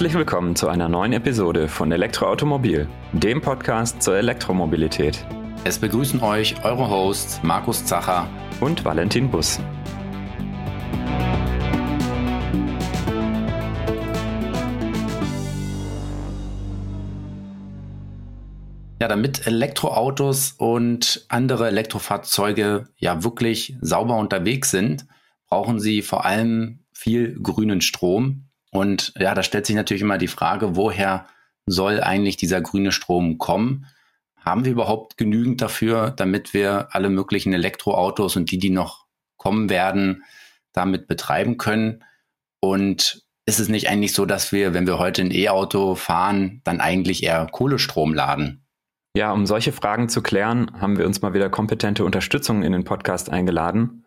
Herzlich willkommen zu einer neuen Episode von Elektroautomobil, dem Podcast zur Elektromobilität. Es begrüßen euch eure Hosts Markus Zacher und Valentin Bus. Ja, damit Elektroautos und andere Elektrofahrzeuge ja wirklich sauber unterwegs sind, brauchen sie vor allem viel grünen Strom. Und ja, da stellt sich natürlich immer die Frage, woher soll eigentlich dieser grüne Strom kommen? Haben wir überhaupt genügend dafür, damit wir alle möglichen Elektroautos und die, die noch kommen werden, damit betreiben können? Und ist es nicht eigentlich so, dass wir, wenn wir heute ein E-Auto fahren, dann eigentlich eher Kohlestrom laden? Ja, um solche Fragen zu klären, haben wir uns mal wieder kompetente Unterstützung in den Podcast eingeladen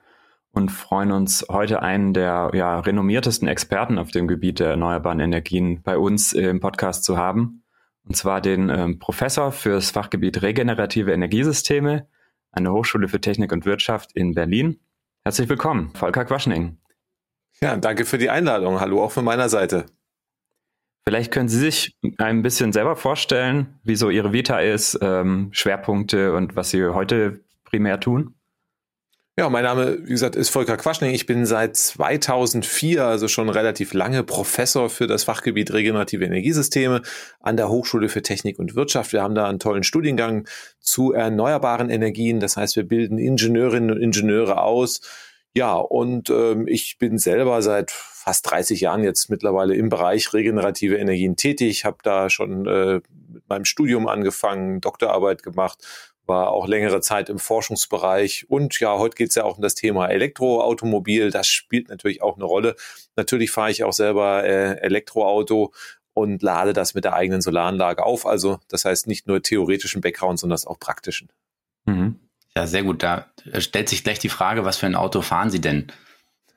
und freuen uns heute einen der ja, renommiertesten Experten auf dem Gebiet der erneuerbaren Energien bei uns im Podcast zu haben. Und zwar den ähm, Professor fürs Fachgebiet regenerative Energiesysteme an der Hochschule für Technik und Wirtschaft in Berlin. Herzlich willkommen, Volker Quaschning. Ja, danke für die Einladung. Hallo auch von meiner Seite. Vielleicht können Sie sich ein bisschen selber vorstellen, wie so Ihre Vita ist, ähm, Schwerpunkte und was Sie heute primär tun? Ja, mein Name, wie gesagt, ist Volker Quaschning. Ich bin seit 2004, also schon relativ lange, Professor für das Fachgebiet regenerative Energiesysteme an der Hochschule für Technik und Wirtschaft. Wir haben da einen tollen Studiengang zu erneuerbaren Energien. Das heißt, wir bilden Ingenieurinnen und Ingenieure aus. Ja, und ähm, ich bin selber seit fast 30 Jahren jetzt mittlerweile im Bereich regenerative Energien tätig, habe da schon äh, mit meinem Studium angefangen, Doktorarbeit gemacht, war auch längere Zeit im Forschungsbereich und ja, heute geht es ja auch um das Thema Elektroautomobil. Das spielt natürlich auch eine Rolle. Natürlich fahre ich auch selber äh, Elektroauto und lade das mit der eigenen Solaranlage auf. Also das heißt nicht nur theoretischen Background, sondern auch praktischen. Mhm. Ja, sehr gut. Da stellt sich gleich die Frage, was für ein Auto fahren Sie denn?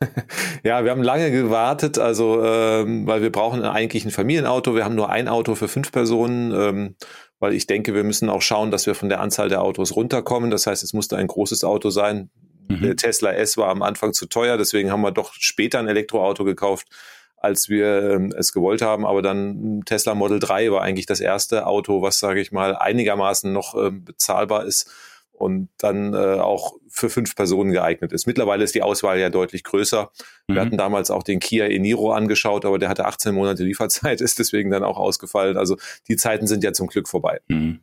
Ja, wir haben lange gewartet, also ähm, weil wir brauchen eigentlich ein Familienauto. Wir haben nur ein Auto für fünf Personen, ähm, weil ich denke, wir müssen auch schauen, dass wir von der Anzahl der Autos runterkommen. Das heißt, es musste ein großes Auto sein. Mhm. Der Tesla S war am Anfang zu teuer, deswegen haben wir doch später ein Elektroauto gekauft, als wir ähm, es gewollt haben. Aber dann Tesla Model 3 war eigentlich das erste Auto, was, sage ich mal, einigermaßen noch ähm, bezahlbar ist und dann äh, auch für fünf Personen geeignet ist. Mittlerweile ist die Auswahl ja deutlich größer. Mhm. Wir hatten damals auch den Kia Eniro angeschaut, aber der hatte 18 Monate Lieferzeit, ist deswegen dann auch ausgefallen. Also die Zeiten sind ja zum Glück vorbei. Mhm.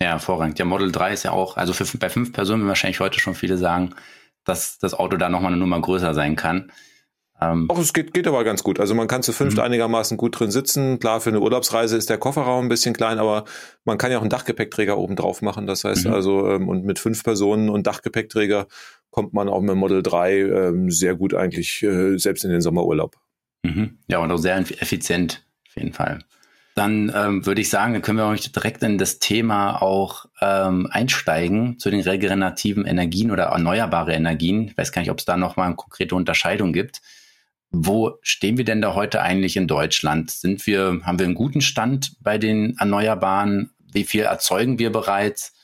Ja, hervorragend. Der Model 3 ist ja auch, also für, bei fünf Personen wahrscheinlich heute schon viele sagen, dass das Auto da nochmal eine Nummer größer sein kann. Ähm, Auch es geht, geht aber ganz gut. Also man kann zu fünft mhm. einigermaßen gut drin sitzen. Klar, für eine Urlaubsreise ist der Kofferraum ein bisschen klein, aber man kann ja auch einen Dachgepäckträger oben drauf machen. Das heißt mhm. also, ähm, und mit fünf Personen und Dachgepäckträger kommt man auch mit Model 3 ähm, sehr gut eigentlich, äh, selbst in den Sommerurlaub. Mhm. Ja, und auch sehr effizient, auf jeden Fall. Dann ähm, würde ich sagen, dann können wir euch direkt in das Thema auch ähm, einsteigen zu den regenerativen Energien oder erneuerbare Energien. Ich weiß gar nicht, ob es da nochmal eine konkrete Unterscheidung gibt. Wo stehen wir denn da heute eigentlich in Deutschland? Sind wir, haben wir einen guten Stand bei den Erneuerbaren? Wie viel erzeugen wir bereits?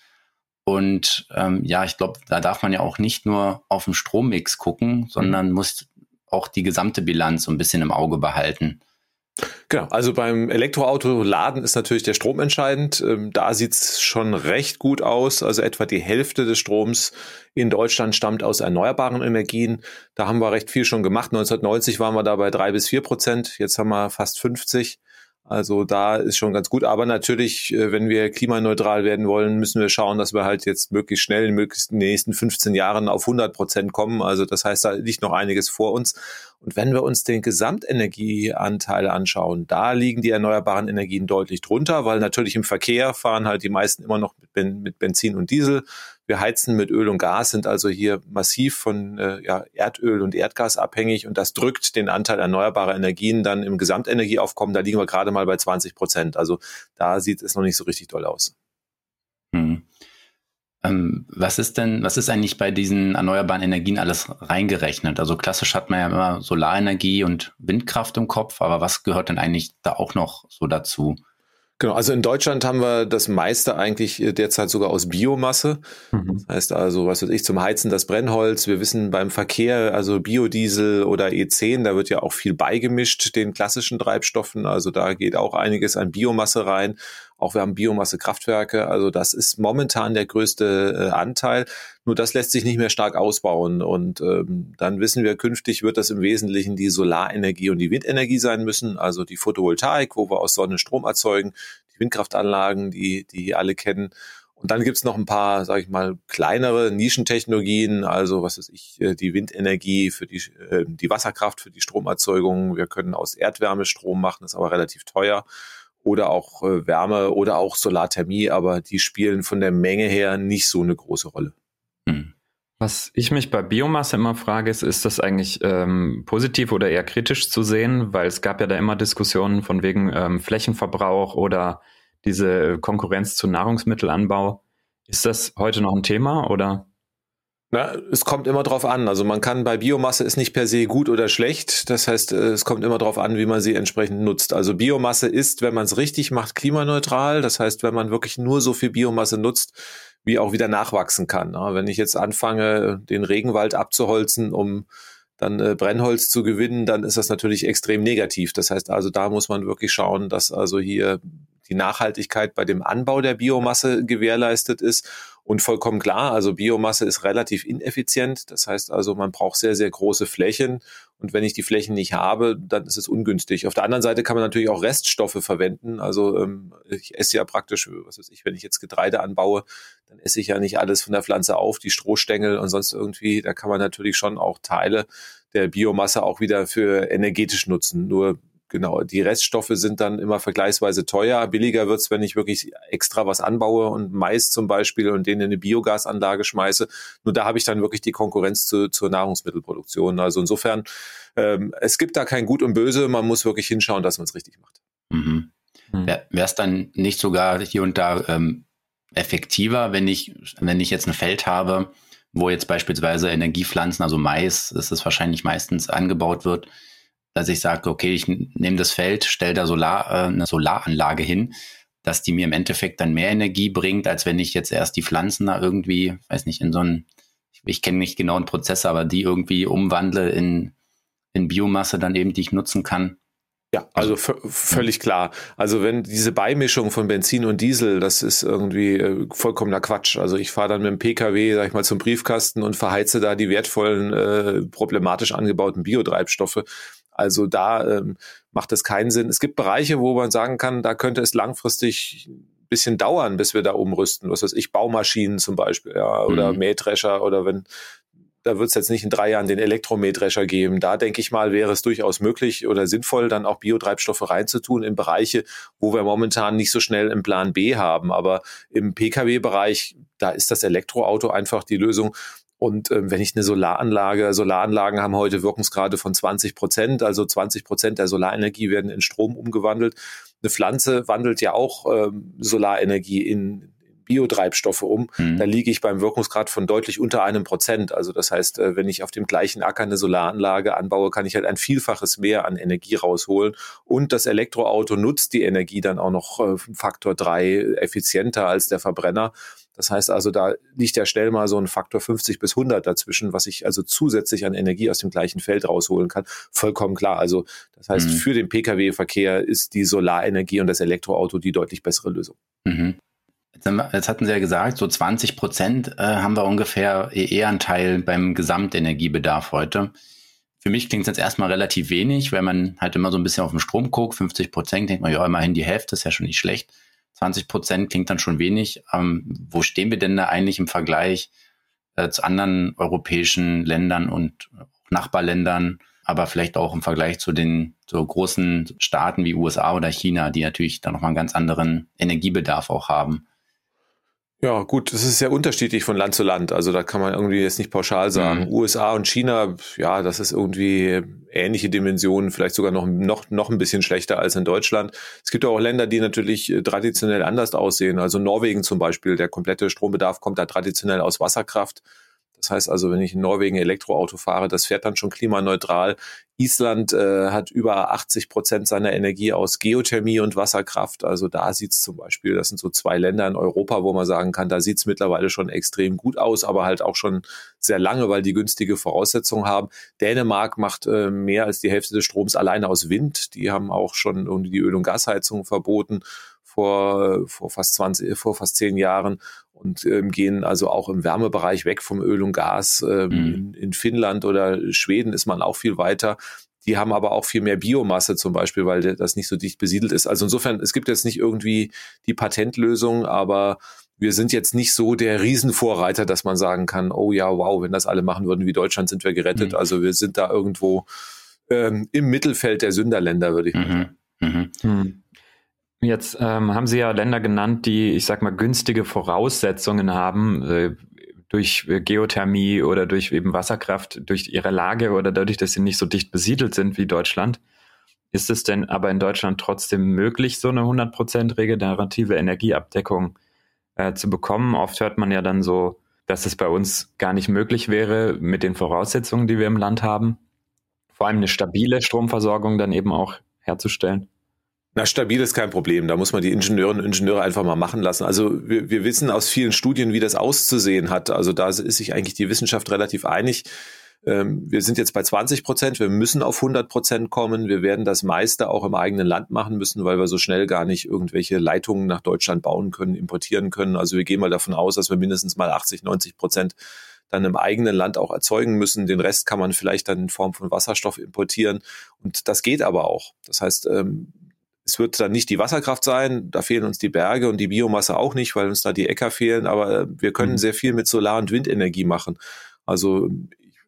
Und ähm, ja, ich glaube, da darf man ja auch nicht nur auf den Strommix gucken, sondern mhm. muss auch die gesamte Bilanz so ein bisschen im Auge behalten. Genau, also beim Elektroauto laden ist natürlich der Strom entscheidend. Ähm, da sieht's schon recht gut aus. Also etwa die Hälfte des Stroms in Deutschland stammt aus erneuerbaren Energien. Da haben wir recht viel schon gemacht. 1990 waren wir da bei drei bis vier Prozent. Jetzt haben wir fast 50. Also da ist schon ganz gut. Aber natürlich, äh, wenn wir klimaneutral werden wollen, müssen wir schauen, dass wir halt jetzt möglichst schnell möglichst in den nächsten 15 Jahren auf 100 Prozent kommen. Also das heißt, da liegt noch einiges vor uns. Und wenn wir uns den Gesamtenergieanteil anschauen, da liegen die erneuerbaren Energien deutlich drunter, weil natürlich im Verkehr fahren halt die meisten immer noch mit, Benzin und Diesel. Wir heizen mit Öl und Gas, sind also hier massiv von äh, ja, Erdöl und Erdgas abhängig und das drückt den Anteil erneuerbarer Energien dann im Gesamtenergieaufkommen. Da liegen wir gerade mal bei 20 Prozent. Also da sieht es noch nicht so richtig doll aus. Hm. Ähm, was ist denn, was ist eigentlich bei diesen erneuerbaren Energien alles reingerechnet? Also klassisch hat man ja immer Solarenergie und Windkraft im Kopf, aber was gehört denn eigentlich da auch noch so dazu? Genau, also in Deutschland haben wir das meiste eigentlich äh, derzeit sogar aus Biomasse. Mhm. Das heißt also, was weiß ich, zum Heizen das Brennholz. Wir wissen beim Verkehr, also Biodiesel oder E10, da wird ja auch viel beigemischt, den klassischen Treibstoffen. Also da geht auch einiges an Biomasse rein. Auch wir haben Biomassekraftwerke. Also das ist momentan der größte äh, Anteil. Nur das lässt sich nicht mehr stark ausbauen. Und ähm, dann wissen wir, künftig wird das im Wesentlichen die Solarenergie und die Windenergie sein müssen. Also die Photovoltaik, wo wir aus Sonne Strom erzeugen, die Windkraftanlagen, die, die alle kennen. Und dann gibt's noch ein paar, sage ich mal, kleinere Nischentechnologien, also was ist ich, äh, die Windenergie für die, äh, die Wasserkraft für die Stromerzeugung. Wir können aus Erdwärme Strom machen, ist aber relativ teuer oder auch äh, Wärme oder auch Solarthermie, aber die spielen von der Menge her nicht so eine große Rolle. Hm. Was ich mich bei Biomasse immer frage, ist, ist das eigentlich ähm, positiv oder eher kritisch zu sehen? Weil es gab ja da immer Diskussionen von wegen ähm, Flächenverbrauch oder diese Konkurrenz zu Nahrungsmittelanbau. Ist das heute noch ein Thema oder? Na, es kommt immer drauf an. Also man kann bei Biomasse ist nicht per se gut oder schlecht. Das heißt, äh, es kommt immer drauf an, wie man sie entsprechend nutzt. Also Biomasse ist, wenn man es richtig macht, klimaneutral. Das heißt, wenn man wirklich nur so viel Biomasse nutzt, wie auch wieder nachwachsen kann. Wenn ich jetzt anfange, den Regenwald abzuholzen, um dann äh, Brennholz zu gewinnen, dann ist das natürlich extrem negativ. Das heißt also, da muss man wirklich schauen, dass also hier die Nachhaltigkeit bei dem Anbau der Biomasse gewährleistet ist und vollkommen klar, also Biomasse ist relativ ineffizient. Das heißt also, man braucht sehr, sehr große Flächen. Und wenn ich die Flächen nicht habe, dann ist es ungünstig. Auf der anderen Seite kann man natürlich auch Reststoffe verwenden. Also ähm, ich esse ja praktisch, was weiß ich, wenn ich jetzt Getreide anbaue, dann esse ich ja nicht alles von der Pflanze auf, die Strohstängel und sonst irgendwie. Da kann man natürlich schon auch Teile der Biomasse auch wieder für energetisch nutzen. Nur genau, die Reststoffe sind dann immer vergleichsweise teuer. Billiger wird's, wenn ich wirklich extra was anbaue und Mais zum Beispiel und den in eine Biogasanlage schmeiße. Nur da habe ich dann wirklich die Konkurrenz zu, zur Nahrungsmittelproduktion. Also insofern, ähm, es gibt da kein Gut und Böse. Man muss wirklich hinschauen, dass man es richtig macht. Mhm. Mhm. Wäre es dann nicht sogar hier und da ähm, effektiver, wenn ich, wenn ich jetzt ein Feld habe, wo jetzt beispielsweise Energiepflanzen, also Mais, ist es wahrscheinlich meistens angebaut wird, dass ich sage, okay, ich nehme das Feld, stelle da Solar, äh, eine Solaranlage hin, dass die mir im Endeffekt dann mehr Energie bringt, als wenn ich jetzt erst die Pflanzen da irgendwie, weiß nicht, in so einen, ich, ich kenne nicht genau den Prozess, aber die irgendwie umwandle in, in Biomasse dann eben, die ich nutzen kann. Ja, also völlig klar. Also wenn diese Beimischung von Benzin und Diesel, das ist irgendwie äh, vollkommener Quatsch. Also ich fahre dann mit dem Pkw, sag ich mal, zum Briefkasten und verheize da die wertvollen, äh, problematisch angebauten Biotreibstoffe. Also da ähm, macht es keinen Sinn. Es gibt Bereiche, wo man sagen kann, da könnte es langfristig ein bisschen dauern, bis wir da umrüsten. Was weiß ich, Baumaschinen zum Beispiel, ja, oder mhm. Mähdrescher oder wenn da wird es jetzt nicht in drei Jahren den Elektromähdrescher geben. Da denke ich mal, wäre es durchaus möglich oder sinnvoll, dann auch Biotreibstoffe reinzutun in Bereiche, wo wir momentan nicht so schnell im Plan B haben. Aber im Pkw-Bereich, da ist das Elektroauto einfach die Lösung. Und ähm, wenn ich eine Solaranlage, Solaranlagen haben heute Wirkungsgrade von 20 Prozent, also 20 Prozent der Solarenergie werden in Strom umgewandelt. Eine Pflanze wandelt ja auch ähm, Solarenergie in Biotreibstoffe um. Mhm. Da liege ich beim Wirkungsgrad von deutlich unter einem Prozent. Also das heißt, äh, wenn ich auf dem gleichen Acker eine Solaranlage anbaue, kann ich halt ein Vielfaches mehr an Energie rausholen. Und das Elektroauto nutzt die Energie dann auch noch äh, Faktor drei effizienter als der Verbrenner. Das heißt also, da liegt ja schnell mal so ein Faktor 50 bis 100 dazwischen, was ich also zusätzlich an Energie aus dem gleichen Feld rausholen kann. Vollkommen klar. Also das heißt, mhm. für den Pkw-Verkehr ist die Solarenergie und das Elektroauto die deutlich bessere Lösung. Mhm. Jetzt, hatten Sie ja gesagt, so 20 Prozent äh, haben wir ungefähr E-Anteil beim Gesamtenergiebedarf heute. Für mich klingt es jetzt erstmal relativ wenig, weil man halt immer so ein bisschen auf den Strom guckt. 50 Prozent denkt man, ja, immerhin die Hälfte ist ja schon nicht schlecht. 20 Prozent klingt dann schon wenig. Ähm, wo stehen wir denn da eigentlich im Vergleich äh, zu anderen europäischen Ländern und Nachbarländern, aber vielleicht auch im Vergleich zu den so großen Staaten wie USA oder China, die natürlich da nochmal einen ganz anderen Energiebedarf auch haben? Ja, gut, das ist sehr unterschiedlich von Land zu Land. Also da kann man irgendwie jetzt nicht pauschal sagen. Mhm. USA und China, ja, das ist irgendwie ähnliche Dimensionen, vielleicht sogar noch, noch, noch ein bisschen schlechter als in Deutschland. Es gibt auch Länder, die natürlich äh, traditionell anders aussehen. Also Norwegen zum Beispiel, der komplette Strombedarf kommt da traditionell aus Wasserkraft. Das heißt also, wenn ich in Norwegen Elektroauto fahre, das fährt dann schon klimaneutral. Island äh, hat über 80 Prozent seiner Energie aus Geothermie und Wasserkraft. Also da sieht es zum Beispiel, das sind so zwei Länder in Europa, wo man sagen kann, da sieht es mittlerweile schon extrem gut aus, aber halt auch schon sehr lange, weil die günstige Voraussetzungen haben. Dänemark macht äh, mehr als die Hälfte des Stroms alleine aus Wind. Die haben auch schon irgendwie die Öl- und Gasheizung verboten vor, vor fast 20, vor fast zehn Jahren und ähm, gehen also auch im Wärmebereich weg vom Öl und Gas. Ähm, mhm. in, in Finnland oder Schweden ist man auch viel weiter. Die haben aber auch viel mehr Biomasse zum Beispiel, weil das nicht so dicht besiedelt ist. Also insofern, es gibt jetzt nicht irgendwie die Patentlösung, aber wir sind jetzt nicht so der Riesenvorreiter, dass man sagen kann, oh ja, wow, wenn das alle machen würden wie Deutschland, sind wir gerettet. Mhm. Also wir sind da irgendwo ähm, im Mittelfeld der Sünderländer, würde ich mhm. sagen. Mhm. Jetzt ähm, haben Sie ja Länder genannt, die, ich sag mal, günstige Voraussetzungen haben, äh, durch äh, Geothermie oder durch eben Wasserkraft, durch ihre Lage oder dadurch, dass sie nicht so dicht besiedelt sind wie Deutschland. Ist es denn aber in Deutschland trotzdem möglich, so eine 100% regenerative Energieabdeckung äh, zu bekommen? Oft hört man ja dann so, dass es bei uns gar nicht möglich wäre mit den Voraussetzungen, die wir im Land haben. Vor allem eine stabile Stromversorgung dann eben auch herzustellen. Na, stabil ist kein Problem. Da muss man die Ingenieurinnen und Ingenieure einfach mal machen lassen. Also wir, wir wissen aus vielen Studien, wie das auszusehen hat. Also da ist sich eigentlich die Wissenschaft relativ einig. Ähm, wir sind jetzt bei 20 Prozent. Wir müssen auf 100 Prozent kommen. Wir werden das meiste auch im eigenen Land machen müssen, weil wir so schnell gar nicht irgendwelche Leitungen nach Deutschland bauen können, importieren können. Also wir gehen mal davon aus, dass wir mindestens mal 80, 90 Prozent dann im eigenen Land auch erzeugen müssen. Den Rest kann man vielleicht dann in Form von Wasserstoff importieren. Und das geht aber auch. Das heißt, ähm, es wird dann nicht die Wasserkraft sein, da fehlen uns die Berge und die Biomasse auch nicht, weil uns da die Äcker fehlen, aber äh, wir können mhm. sehr viel mit Solar- und Windenergie machen. Also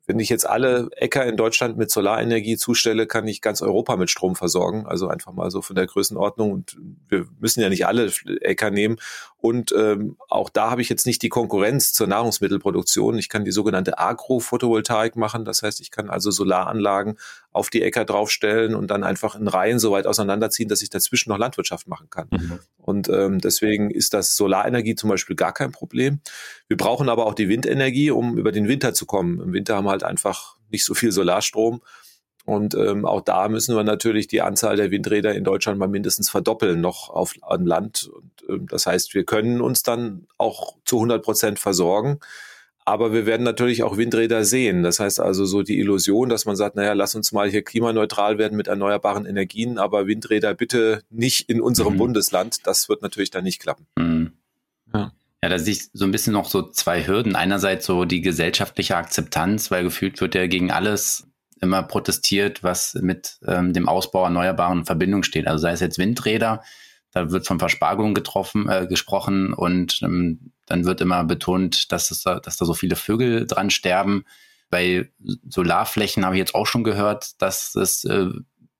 wenn ich jetzt alle Äcker in Deutschland mit Solarenergie zustelle, kann ich ganz Europa mit Strom versorgen. Also einfach mal so von der Größenordnung. Und wir müssen ja nicht alle Äcker nehmen. Und ähm, auch da habe ich jetzt nicht die Konkurrenz zur Nahrungsmittelproduktion. Ich kann die sogenannte Agro-Photovoltaik machen. Das heißt, ich kann also Solaranlagen auf die Äcker draufstellen und dann einfach in Reihen so weit auseinanderziehen, dass ich dazwischen noch Landwirtschaft machen kann. Mhm. Und ähm, deswegen ist das Solarenergie zum Beispiel gar kein Problem. Wir brauchen aber auch die Windenergie, um über den Winter zu kommen. Im Winter haben wir halt einfach nicht so viel Solarstrom. Und ähm, auch da müssen wir natürlich die Anzahl der Windräder in Deutschland mal mindestens verdoppeln, noch auf an Land. Und, ähm, das heißt, wir können uns dann auch zu 100 Prozent versorgen. Aber wir werden natürlich auch Windräder sehen. Das heißt also so die Illusion, dass man sagt, naja, lass uns mal hier klimaneutral werden mit erneuerbaren Energien, aber Windräder bitte nicht in unserem mhm. Bundesland. Das wird natürlich dann nicht klappen. Mhm. Ja. Ja, da sehe ich so ein bisschen noch so zwei Hürden. Einerseits so die gesellschaftliche Akzeptanz, weil gefühlt wird ja gegen alles immer protestiert, was mit ähm, dem Ausbau Erneuerbaren in Verbindung steht. Also sei es jetzt Windräder, da wird von Verspargung getroffen, äh, gesprochen und ähm, dann wird immer betont, dass, es, dass da so viele Vögel dran sterben. Bei Solarflächen habe ich jetzt auch schon gehört, dass es äh,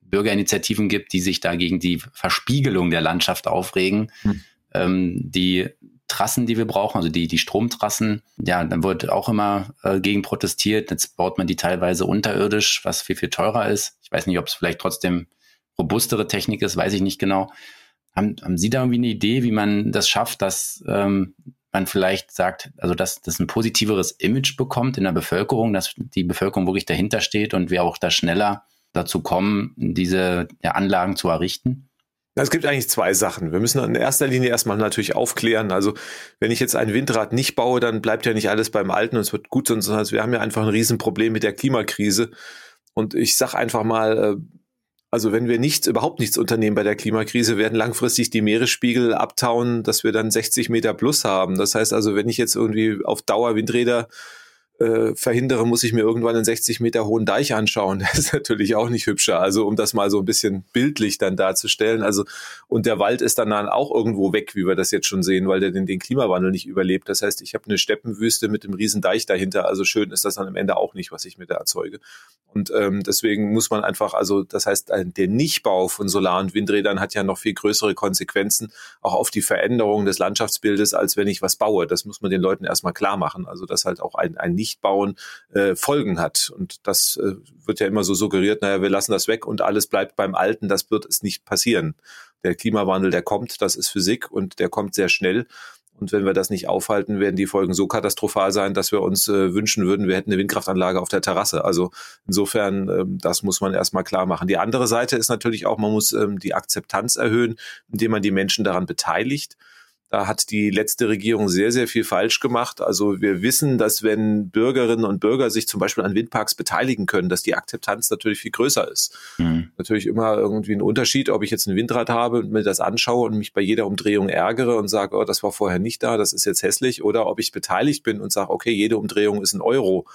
Bürgerinitiativen gibt, die sich da gegen die Verspiegelung der Landschaft aufregen. Hm. Ähm, die Trassen, die wir brauchen, also die, die Stromtrassen, ja, dann wird auch immer äh, gegen protestiert. Jetzt baut man die teilweise unterirdisch, was viel, viel teurer ist. Ich weiß nicht, ob es vielleicht trotzdem robustere Technik ist, weiß ich nicht genau. Haben, haben Sie da irgendwie eine Idee, wie man das schafft, dass ähm, man vielleicht sagt, also dass das ein positiveres Image bekommt in der Bevölkerung, dass die Bevölkerung wirklich dahinter steht und wir auch da schneller dazu kommen, diese ja, Anlagen zu errichten? Es gibt eigentlich zwei Sachen. Wir müssen in erster Linie erstmal natürlich aufklären. Also wenn ich jetzt ein Windrad nicht baue, dann bleibt ja nicht alles beim Alten und es wird gut, sondern wir haben ja einfach ein Riesenproblem mit der Klimakrise. Und ich sag einfach mal, äh, also wenn wir nichts, überhaupt nichts unternehmen bei der Klimakrise, werden langfristig die Meeresspiegel abtauen, dass wir dann 60 Meter plus haben. Das heißt also, wenn ich jetzt irgendwie auf Dauer Windräder äh, verhindere, muss ich mir irgendwann einen 60 Meter hohen Deich anschauen. Das ist natürlich auch nicht hübscher. Also um das mal so ein bisschen bildlich dann darzustellen. Also und der Wald ist dann auch irgendwo weg, wie wir das jetzt schon sehen, weil der den, den Klimawandel nicht überlebt. Das heißt, ich habe eine Steppenwüste mit einem riesen Deich dahinter. Also schön ist das dann am Ende auch nicht, was ich mir da erzeuge. Und ähm, deswegen muss man einfach, also das heißt, der Nichtbau von Solar- und Windrädern hat ja noch viel größere Konsequenzen auch auf die Veränderung des Landschaftsbildes, als wenn ich was baue. Das muss man den Leuten erstmal klar machen. Also dass halt auch ein, ein Nichtbauen äh, Folgen hat. Und das äh, wird ja immer so suggeriert, naja, wir lassen das weg und alles bleibt beim Alten. Das wird es nicht passieren. Der Klimawandel, der kommt, das ist Physik und der kommt sehr schnell. Und wenn wir das nicht aufhalten, werden die Folgen so katastrophal sein, dass wir uns äh, wünschen würden, wir hätten eine Windkraftanlage auf der Terrasse. Also insofern, ähm, das muss man erstmal klar machen. Die andere Seite ist natürlich auch, man muss ähm, die Akzeptanz erhöhen, indem man die Menschen daran beteiligt. Da hat die letzte Regierung sehr, sehr viel falsch gemacht. Also wir wissen, dass wenn Bürgerinnen und Bürger sich zum Beispiel an Windparks beteiligen können, dass die Akzeptanz natürlich viel größer ist. Mhm. Natürlich immer irgendwie ein Unterschied, ob ich jetzt ein Windrad habe und mir das anschaue und mich bei jeder Umdrehung ärgere und sage, oh, das war vorher nicht da, das ist jetzt hässlich, oder ob ich beteiligt bin und sage, okay, jede Umdrehung ist ein Euro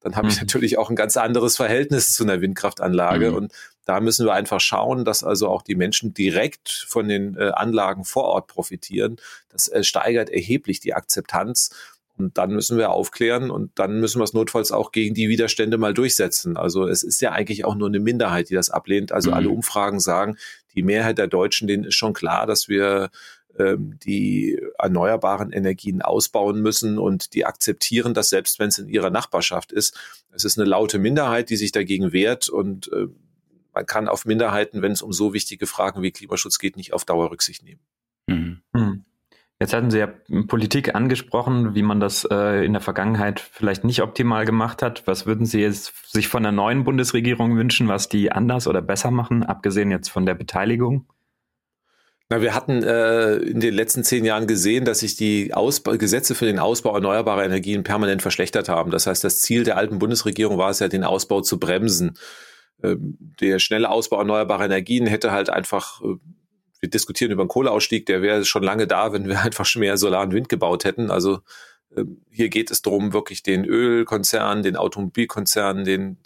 dann habe ich mhm. natürlich auch ein ganz anderes Verhältnis zu einer Windkraftanlage. Mhm. Und da müssen wir einfach schauen, dass also auch die Menschen direkt von den äh, Anlagen vor Ort profitieren. Das äh, steigert erheblich die Akzeptanz. Und dann müssen wir aufklären und dann müssen wir es notfalls auch gegen die Widerstände mal durchsetzen. Also es ist ja eigentlich auch nur eine Minderheit, die das ablehnt. Also mhm. alle Umfragen sagen, die Mehrheit der Deutschen, denen ist schon klar, dass wir die erneuerbaren Energien ausbauen müssen und die akzeptieren das selbst, wenn es in ihrer Nachbarschaft ist. Es ist eine laute Minderheit, die sich dagegen wehrt und äh, man kann auf Minderheiten, wenn es um so wichtige Fragen wie Klimaschutz geht, nicht auf Dauer Rücksicht nehmen. Mhm. Hm. Jetzt hatten Sie ja Politik angesprochen, wie man das äh, in der Vergangenheit vielleicht nicht optimal gemacht hat. Was würden Sie jetzt sich von der neuen Bundesregierung wünschen, was die anders oder besser machen, abgesehen jetzt von der Beteiligung? Na, wir hatten äh, in den letzten zehn Jahren gesehen, dass sich die Ausbau Gesetze für den Ausbau erneuerbarer Energien permanent verschlechtert haben. Das heißt, das Ziel der alten Bundesregierung war es ja, den Ausbau zu bremsen. Ähm, der schnelle Ausbau erneuerbarer Energien hätte halt einfach, äh, wir diskutieren über einen Kohleausstieg, der wäre schon lange da, wenn wir einfach mehr Solar und Wind gebaut hätten. Also äh, hier geht es darum, wirklich den Ölkonzernen, den Automobilkonzernen, den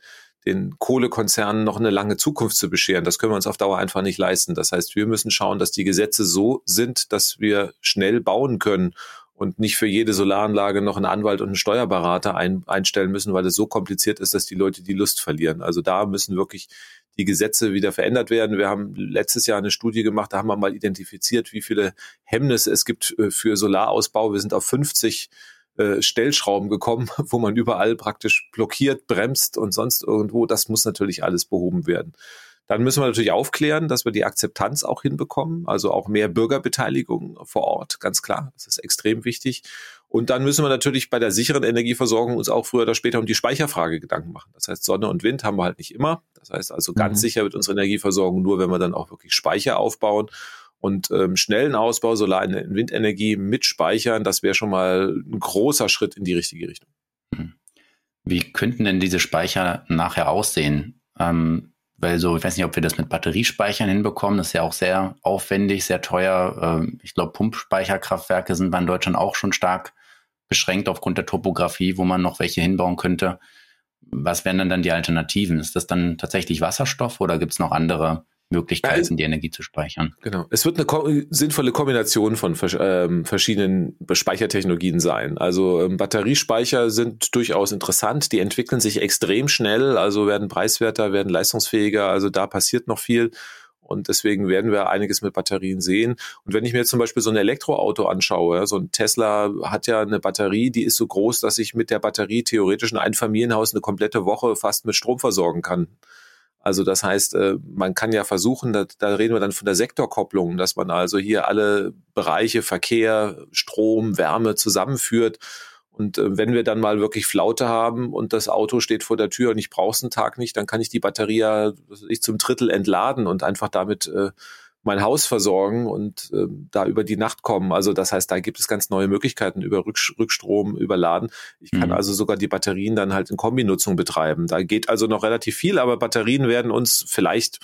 den Kohlekonzernen noch eine lange Zukunft zu bescheren. Das können wir uns auf Dauer einfach nicht leisten. Das heißt, wir müssen schauen, dass die Gesetze so sind, dass wir schnell bauen können und nicht für jede Solaranlage noch einen Anwalt und einen Steuerberater ein, einstellen müssen, weil es so kompliziert ist, dass die Leute die Lust verlieren. Also da müssen wirklich die Gesetze wieder verändert werden. Wir haben letztes Jahr eine Studie gemacht, da haben wir mal identifiziert, wie viele Hemmnisse es gibt äh, für Solarausbau. Wir sind auf 50 äh, Stellschrauben gekommen, wo man überall praktisch blockiert, bremst und sonst irgendwo. Das muss natürlich alles behoben werden. Dann müssen wir natürlich aufklären, dass wir die Akzeptanz auch hinbekommen, also auch mehr Bürgerbeteiligung vor Ort, ganz klar. Das ist extrem wichtig. Und dann müssen wir natürlich bei der sicheren Energieversorgung uns auch früher oder später um die Speicherfrage Gedanken machen. Das heißt, Sonne und Wind haben wir halt nicht immer. Das heißt also, ganz mhm. sicher wird unsere Energieversorgung nur, wenn wir dann auch wirklich Speicher aufbauen und ähm, schnellen Ausbau Solar- und Windenergie mit Speichern, das wäre schon mal ein großer Schritt in die richtige Richtung. Hm. Wie könnten denn diese Speicher nachher aussehen? Ähm, weil so, ich weiß nicht, ob wir das mit Batteriespeichern hinbekommen. Das ist ja auch sehr aufwendig, sehr teuer. Ähm, ich glaube, Pumpspeicherkraftwerke sind in Deutschland auch schon stark beschränkt aufgrund der Topografie, wo man noch welche hinbauen könnte. Was wären denn dann die Alternativen? Ist das dann tatsächlich Wasserstoff oder gibt es noch andere Möglichkeiten, ja, die Energie zu speichern. Genau. Es wird eine ko sinnvolle Kombination von ähm, verschiedenen Speichertechnologien sein. Also ähm, Batteriespeicher sind durchaus interessant. Die entwickeln sich extrem schnell, also werden preiswerter, werden leistungsfähiger. Also da passiert noch viel. Und deswegen werden wir einiges mit Batterien sehen. Und wenn ich mir jetzt zum Beispiel so ein Elektroauto anschaue, so ein Tesla hat ja eine Batterie, die ist so groß, dass ich mit der Batterie theoretisch in ein Familienhaus eine komplette Woche fast mit Strom versorgen kann. Also das heißt, äh, man kann ja versuchen, da, da reden wir dann von der Sektorkopplung, dass man also hier alle Bereiche Verkehr, Strom, Wärme zusammenführt. Und äh, wenn wir dann mal wirklich Flaute haben und das Auto steht vor der Tür und ich brauche es einen Tag nicht, dann kann ich die Batterie ja ich zum Drittel entladen und einfach damit äh, mein Haus versorgen und äh, da über die Nacht kommen. Also das heißt, da gibt es ganz neue Möglichkeiten über Rückstrom, überladen. Ich kann mhm. also sogar die Batterien dann halt in Kombinutzung betreiben. Da geht also noch relativ viel, aber Batterien werden uns vielleicht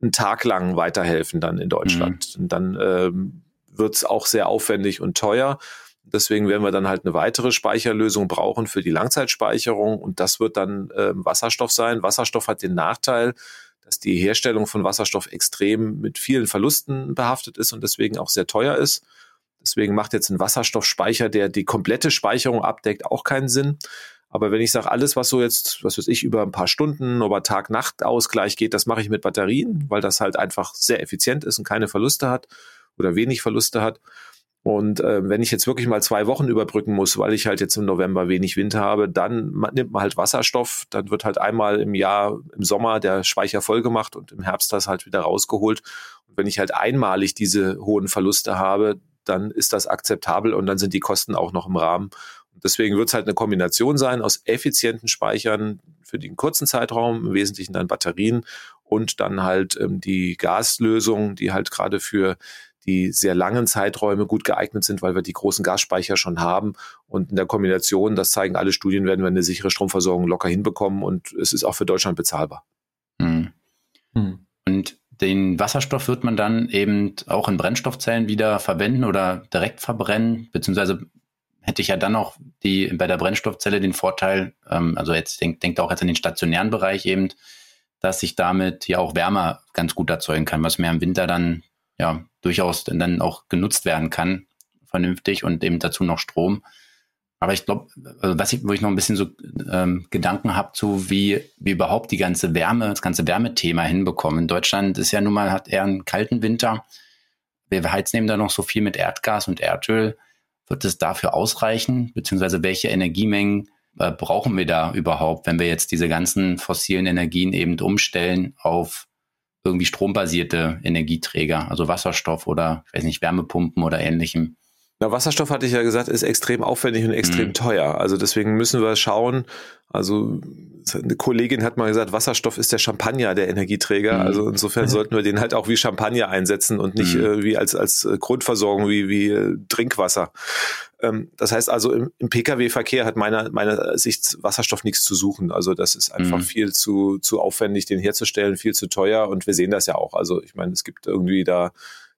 einen Tag lang weiterhelfen dann in Deutschland. Mhm. Und dann ähm, wird es auch sehr aufwendig und teuer. Deswegen werden wir dann halt eine weitere Speicherlösung brauchen für die Langzeitspeicherung und das wird dann äh, Wasserstoff sein. Wasserstoff hat den Nachteil, dass die Herstellung von Wasserstoff extrem mit vielen Verlusten behaftet ist und deswegen auch sehr teuer ist. Deswegen macht jetzt ein Wasserstoffspeicher, der die komplette Speicherung abdeckt, auch keinen Sinn. Aber wenn ich sage, alles, was so jetzt, was weiß ich, über ein paar Stunden, über Tag-Nacht-Ausgleich geht, das mache ich mit Batterien, weil das halt einfach sehr effizient ist und keine Verluste hat oder wenig Verluste hat. Und äh, wenn ich jetzt wirklich mal zwei Wochen überbrücken muss, weil ich halt jetzt im November wenig Wind habe, dann nimmt man halt Wasserstoff, dann wird halt einmal im Jahr im Sommer der Speicher voll gemacht und im Herbst das halt wieder rausgeholt. Und wenn ich halt einmalig diese hohen Verluste habe, dann ist das akzeptabel und dann sind die Kosten auch noch im Rahmen. Deswegen wird es halt eine Kombination sein aus effizienten Speichern für den kurzen Zeitraum, im Wesentlichen dann Batterien und dann halt ähm, die Gaslösung, die halt gerade für die sehr langen Zeiträume gut geeignet sind, weil wir die großen Gasspeicher schon haben. Und in der Kombination, das zeigen alle Studien, werden wir eine sichere Stromversorgung locker hinbekommen und es ist auch für Deutschland bezahlbar. Hm. Hm. Und den Wasserstoff wird man dann eben auch in Brennstoffzellen wieder verwenden oder direkt verbrennen, beziehungsweise hätte ich ja dann auch die bei der Brennstoffzelle den Vorteil, ähm, also jetzt denkt denk auch jetzt an den stationären Bereich eben, dass ich damit ja auch Wärme ganz gut erzeugen kann, was mir im Winter dann ja durchaus dann auch genutzt werden kann, vernünftig und eben dazu noch Strom. Aber ich glaube, also was ich, wo ich noch ein bisschen so ähm, Gedanken habe zu, wie, wie überhaupt die ganze Wärme, das ganze Wärmethema hinbekommen. In Deutschland ist ja nun mal, hat eher einen kalten Winter. Wir heizen eben da noch so viel mit Erdgas und Erdöl. Wird es dafür ausreichen? Beziehungsweise welche Energiemengen äh, brauchen wir da überhaupt, wenn wir jetzt diese ganzen fossilen Energien eben umstellen auf irgendwie strombasierte Energieträger, also Wasserstoff oder, ich weiß nicht, Wärmepumpen oder ähnlichem? Na, Wasserstoff hatte ich ja gesagt, ist extrem aufwendig und extrem mhm. teuer. Also deswegen müssen wir schauen. Also eine Kollegin hat mal gesagt, Wasserstoff ist der Champagner der Energieträger. Mhm. Also insofern sollten wir den halt auch wie Champagner einsetzen und nicht mhm. äh, wie als, als äh, Grundversorgung wie, wie äh, Trinkwasser. Ähm, das heißt also, im, im Pkw-Verkehr hat meiner, meiner Sicht Wasserstoff nichts zu suchen. Also das ist einfach mhm. viel zu, zu aufwendig, den herzustellen, viel zu teuer. Und wir sehen das ja auch. Also ich meine, es gibt irgendwie da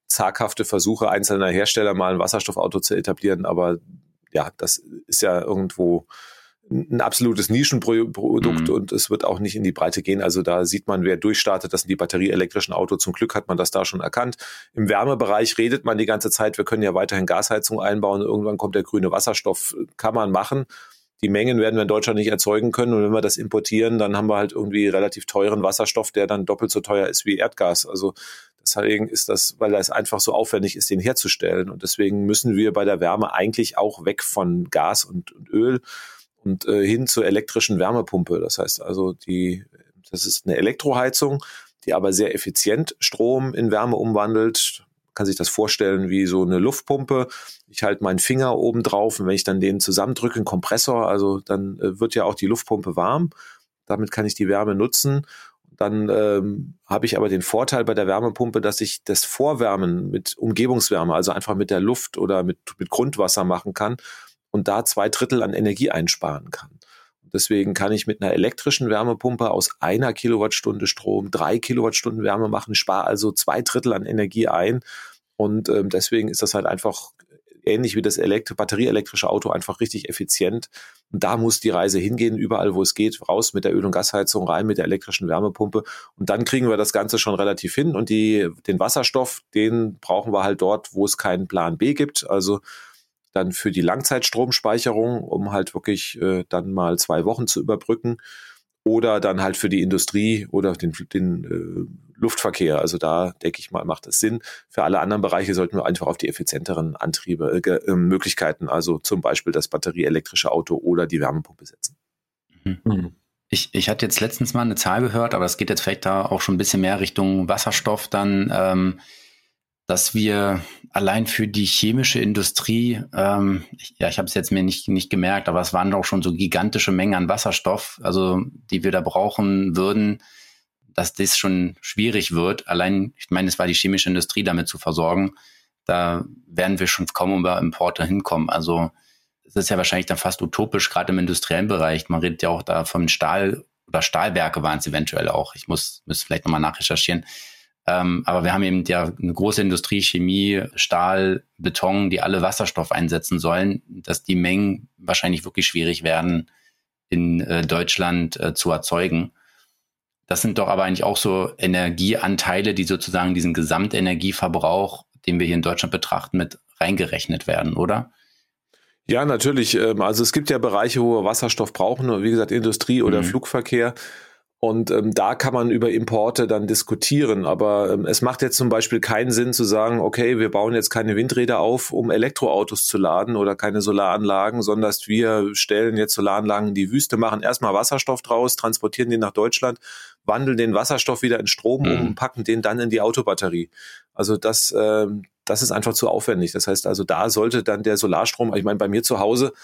zaghafte Versuche einzelner Hersteller mal ein Wasserstoffauto zu etablieren, aber ja, das ist ja irgendwo ein absolutes Nischenprodukt mhm. und es wird auch nicht in die Breite gehen. Also da sieht man, wer durchstartet, das sind die batterieelektrischen Autos. Zum Glück hat man das da schon erkannt. Im Wärmebereich redet man die ganze Zeit, wir können ja weiterhin Gasheizung einbauen. Irgendwann kommt der grüne Wasserstoff, kann man machen. Die Mengen werden wir in Deutschland nicht erzeugen können. Und wenn wir das importieren, dann haben wir halt irgendwie relativ teuren Wasserstoff, der dann doppelt so teuer ist wie Erdgas. Also Deswegen ist das, weil es einfach so aufwendig ist, den herzustellen. Und deswegen müssen wir bei der Wärme eigentlich auch weg von Gas und, und Öl und äh, hin zur elektrischen Wärmepumpe. Das heißt also, die, das ist eine Elektroheizung, die aber sehr effizient Strom in Wärme umwandelt. Kann sich das vorstellen wie so eine Luftpumpe. Ich halte meinen Finger oben drauf und wenn ich dann den zusammendrücke, ein Kompressor, also dann äh, wird ja auch die Luftpumpe warm. Damit kann ich die Wärme nutzen dann ähm, habe ich aber den Vorteil bei der Wärmepumpe, dass ich das Vorwärmen mit Umgebungswärme, also einfach mit der Luft oder mit, mit Grundwasser machen kann und da zwei Drittel an Energie einsparen kann. Deswegen kann ich mit einer elektrischen Wärmepumpe aus einer Kilowattstunde Strom drei Kilowattstunden Wärme machen, spare also zwei Drittel an Energie ein. Und ähm, deswegen ist das halt einfach ähnlich wie das Elektro batterieelektrische Auto einfach richtig effizient. Und da muss die Reise hingehen, überall wo es geht, raus mit der Öl- und Gasheizung, rein mit der elektrischen Wärmepumpe. Und dann kriegen wir das Ganze schon relativ hin. Und die, den Wasserstoff, den brauchen wir halt dort, wo es keinen Plan B gibt. Also dann für die Langzeitstromspeicherung, um halt wirklich äh, dann mal zwei Wochen zu überbrücken oder dann halt für die Industrie oder den, den äh, Luftverkehr. Also da denke ich mal, macht es Sinn. Für alle anderen Bereiche sollten wir einfach auf die effizienteren Antriebe, äh, äh, Möglichkeiten, also zum Beispiel das batterieelektrische Auto oder die Wärmepumpe setzen. Mhm. mhm. Ich, ich hatte jetzt letztens mal eine Zahl gehört, aber es geht jetzt vielleicht da auch schon ein bisschen mehr Richtung Wasserstoff dann. Ähm, dass wir allein für die chemische Industrie, ähm, ich, ja, ich habe es jetzt mir nicht, nicht gemerkt, aber es waren doch schon so gigantische Mengen an Wasserstoff, also die wir da brauchen würden, dass das schon schwierig wird. Allein, ich meine, es war die chemische Industrie damit zu versorgen. Da werden wir schon kaum über Importe hinkommen. Also es ist ja wahrscheinlich dann fast utopisch, gerade im industriellen Bereich. Man redet ja auch da von Stahl oder Stahlwerke waren es eventuell auch. Ich muss, muss vielleicht nochmal nachrecherchieren ähm, aber wir haben eben ja eine große Industrie, Chemie, Stahl, Beton, die alle Wasserstoff einsetzen sollen, dass die Mengen wahrscheinlich wirklich schwierig werden, in äh, Deutschland äh, zu erzeugen. Das sind doch aber eigentlich auch so Energieanteile, die sozusagen diesen Gesamtenergieverbrauch, den wir hier in Deutschland betrachten, mit reingerechnet werden, oder? Ja, natürlich. Ähm, also es gibt ja Bereiche, wo wir Wasserstoff brauchen, wie gesagt, Industrie oder mhm. Flugverkehr. Und ähm, da kann man über Importe dann diskutieren. Aber ähm, es macht jetzt zum Beispiel keinen Sinn zu sagen, okay, wir bauen jetzt keine Windräder auf, um Elektroautos zu laden oder keine Solaranlagen, sondern wir stellen jetzt Solaranlagen in die Wüste, machen erstmal Wasserstoff draus, transportieren den nach Deutschland, wandeln den Wasserstoff wieder in Strom mhm. um und packen den dann in die Autobatterie. Also das, ähm, das ist einfach zu aufwendig. Das heißt also, da sollte dann der Solarstrom, ich meine, bei mir zu Hause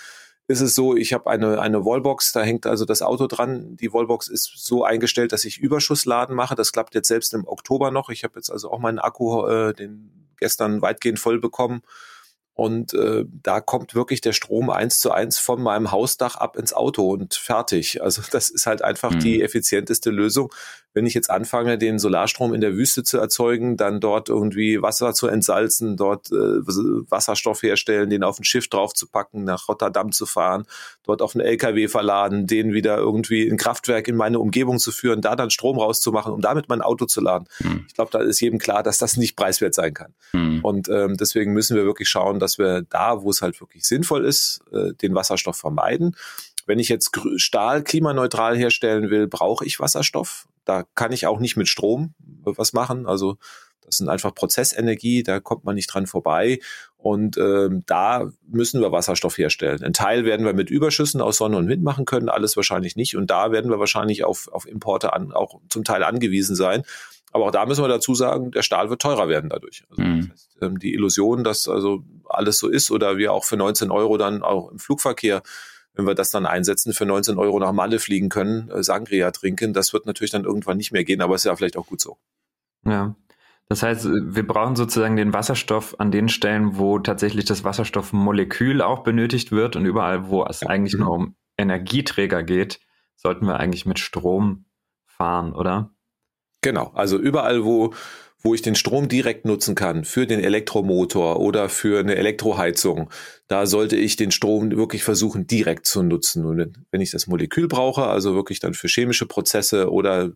ist es so, ich habe eine, eine Wallbox, da hängt also das Auto dran. Die Wallbox ist so eingestellt, dass ich Überschussladen mache. Das klappt jetzt selbst im Oktober noch. Ich habe jetzt also auch meinen Akku, äh, den gestern weitgehend voll bekommen. Und äh, da kommt wirklich der Strom eins zu eins von meinem Hausdach ab ins Auto und fertig. Also das ist halt einfach mhm. die effizienteste Lösung. Wenn ich jetzt anfange, den Solarstrom in der Wüste zu erzeugen, dann dort irgendwie Wasser zu entsalzen, dort äh, Wasserstoff herstellen, den auf ein Schiff draufzupacken, nach Rotterdam zu fahren, dort auf einen LKW verladen, den wieder irgendwie ein Kraftwerk in meine Umgebung zu führen, da dann Strom rauszumachen, um damit mein Auto zu laden. Mhm. Ich glaube, da ist jedem klar, dass das nicht preiswert sein kann. Mhm. Und ähm, deswegen müssen wir wirklich schauen, dass wir da, wo es halt wirklich sinnvoll ist, äh, den Wasserstoff vermeiden. Wenn ich jetzt Stahl klimaneutral herstellen will, brauche ich Wasserstoff. Da kann ich auch nicht mit Strom was machen. Also das sind einfach Prozessenergie, da kommt man nicht dran vorbei. Und ähm, da müssen wir Wasserstoff herstellen. Ein Teil werden wir mit Überschüssen aus Sonne und Wind machen können, alles wahrscheinlich nicht. Und da werden wir wahrscheinlich auf, auf Importe an, auch zum Teil angewiesen sein. Aber auch da müssen wir dazu sagen, der Stahl wird teurer werden dadurch. Also mhm. das heißt, ähm, die Illusion, dass also alles so ist oder wir auch für 19 Euro dann auch im Flugverkehr, wenn wir das dann einsetzen, für 19 Euro nach Malle fliegen können, äh, Sangria trinken, das wird natürlich dann irgendwann nicht mehr gehen, aber ist ja vielleicht auch gut so. Ja. Das heißt, wir brauchen sozusagen den Wasserstoff an den Stellen, wo tatsächlich das Wasserstoffmolekül auch benötigt wird und überall, wo es ja. eigentlich nur um Energieträger geht, sollten wir eigentlich mit Strom fahren, oder? Genau, also überall, wo, wo ich den Strom direkt nutzen kann für den Elektromotor oder für eine Elektroheizung, da sollte ich den Strom wirklich versuchen, direkt zu nutzen. Und wenn ich das Molekül brauche, also wirklich dann für chemische Prozesse oder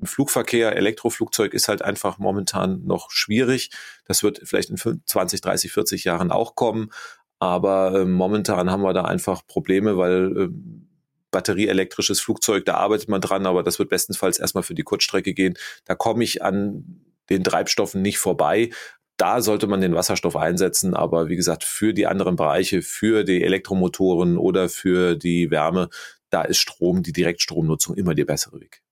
im Flugverkehr, Elektroflugzeug ist halt einfach momentan noch schwierig. Das wird vielleicht in 20, 30, 40 Jahren auch kommen. Aber äh, momentan haben wir da einfach Probleme, weil äh, batterieelektrisches Flugzeug, da arbeitet man dran, aber das wird bestenfalls erstmal für die Kurzstrecke gehen. Da komme ich an den Treibstoffen nicht vorbei. Da sollte man den Wasserstoff einsetzen, aber wie gesagt, für die anderen Bereiche, für die Elektromotoren oder für die Wärme, da ist Strom, die Direktstromnutzung immer der bessere Weg.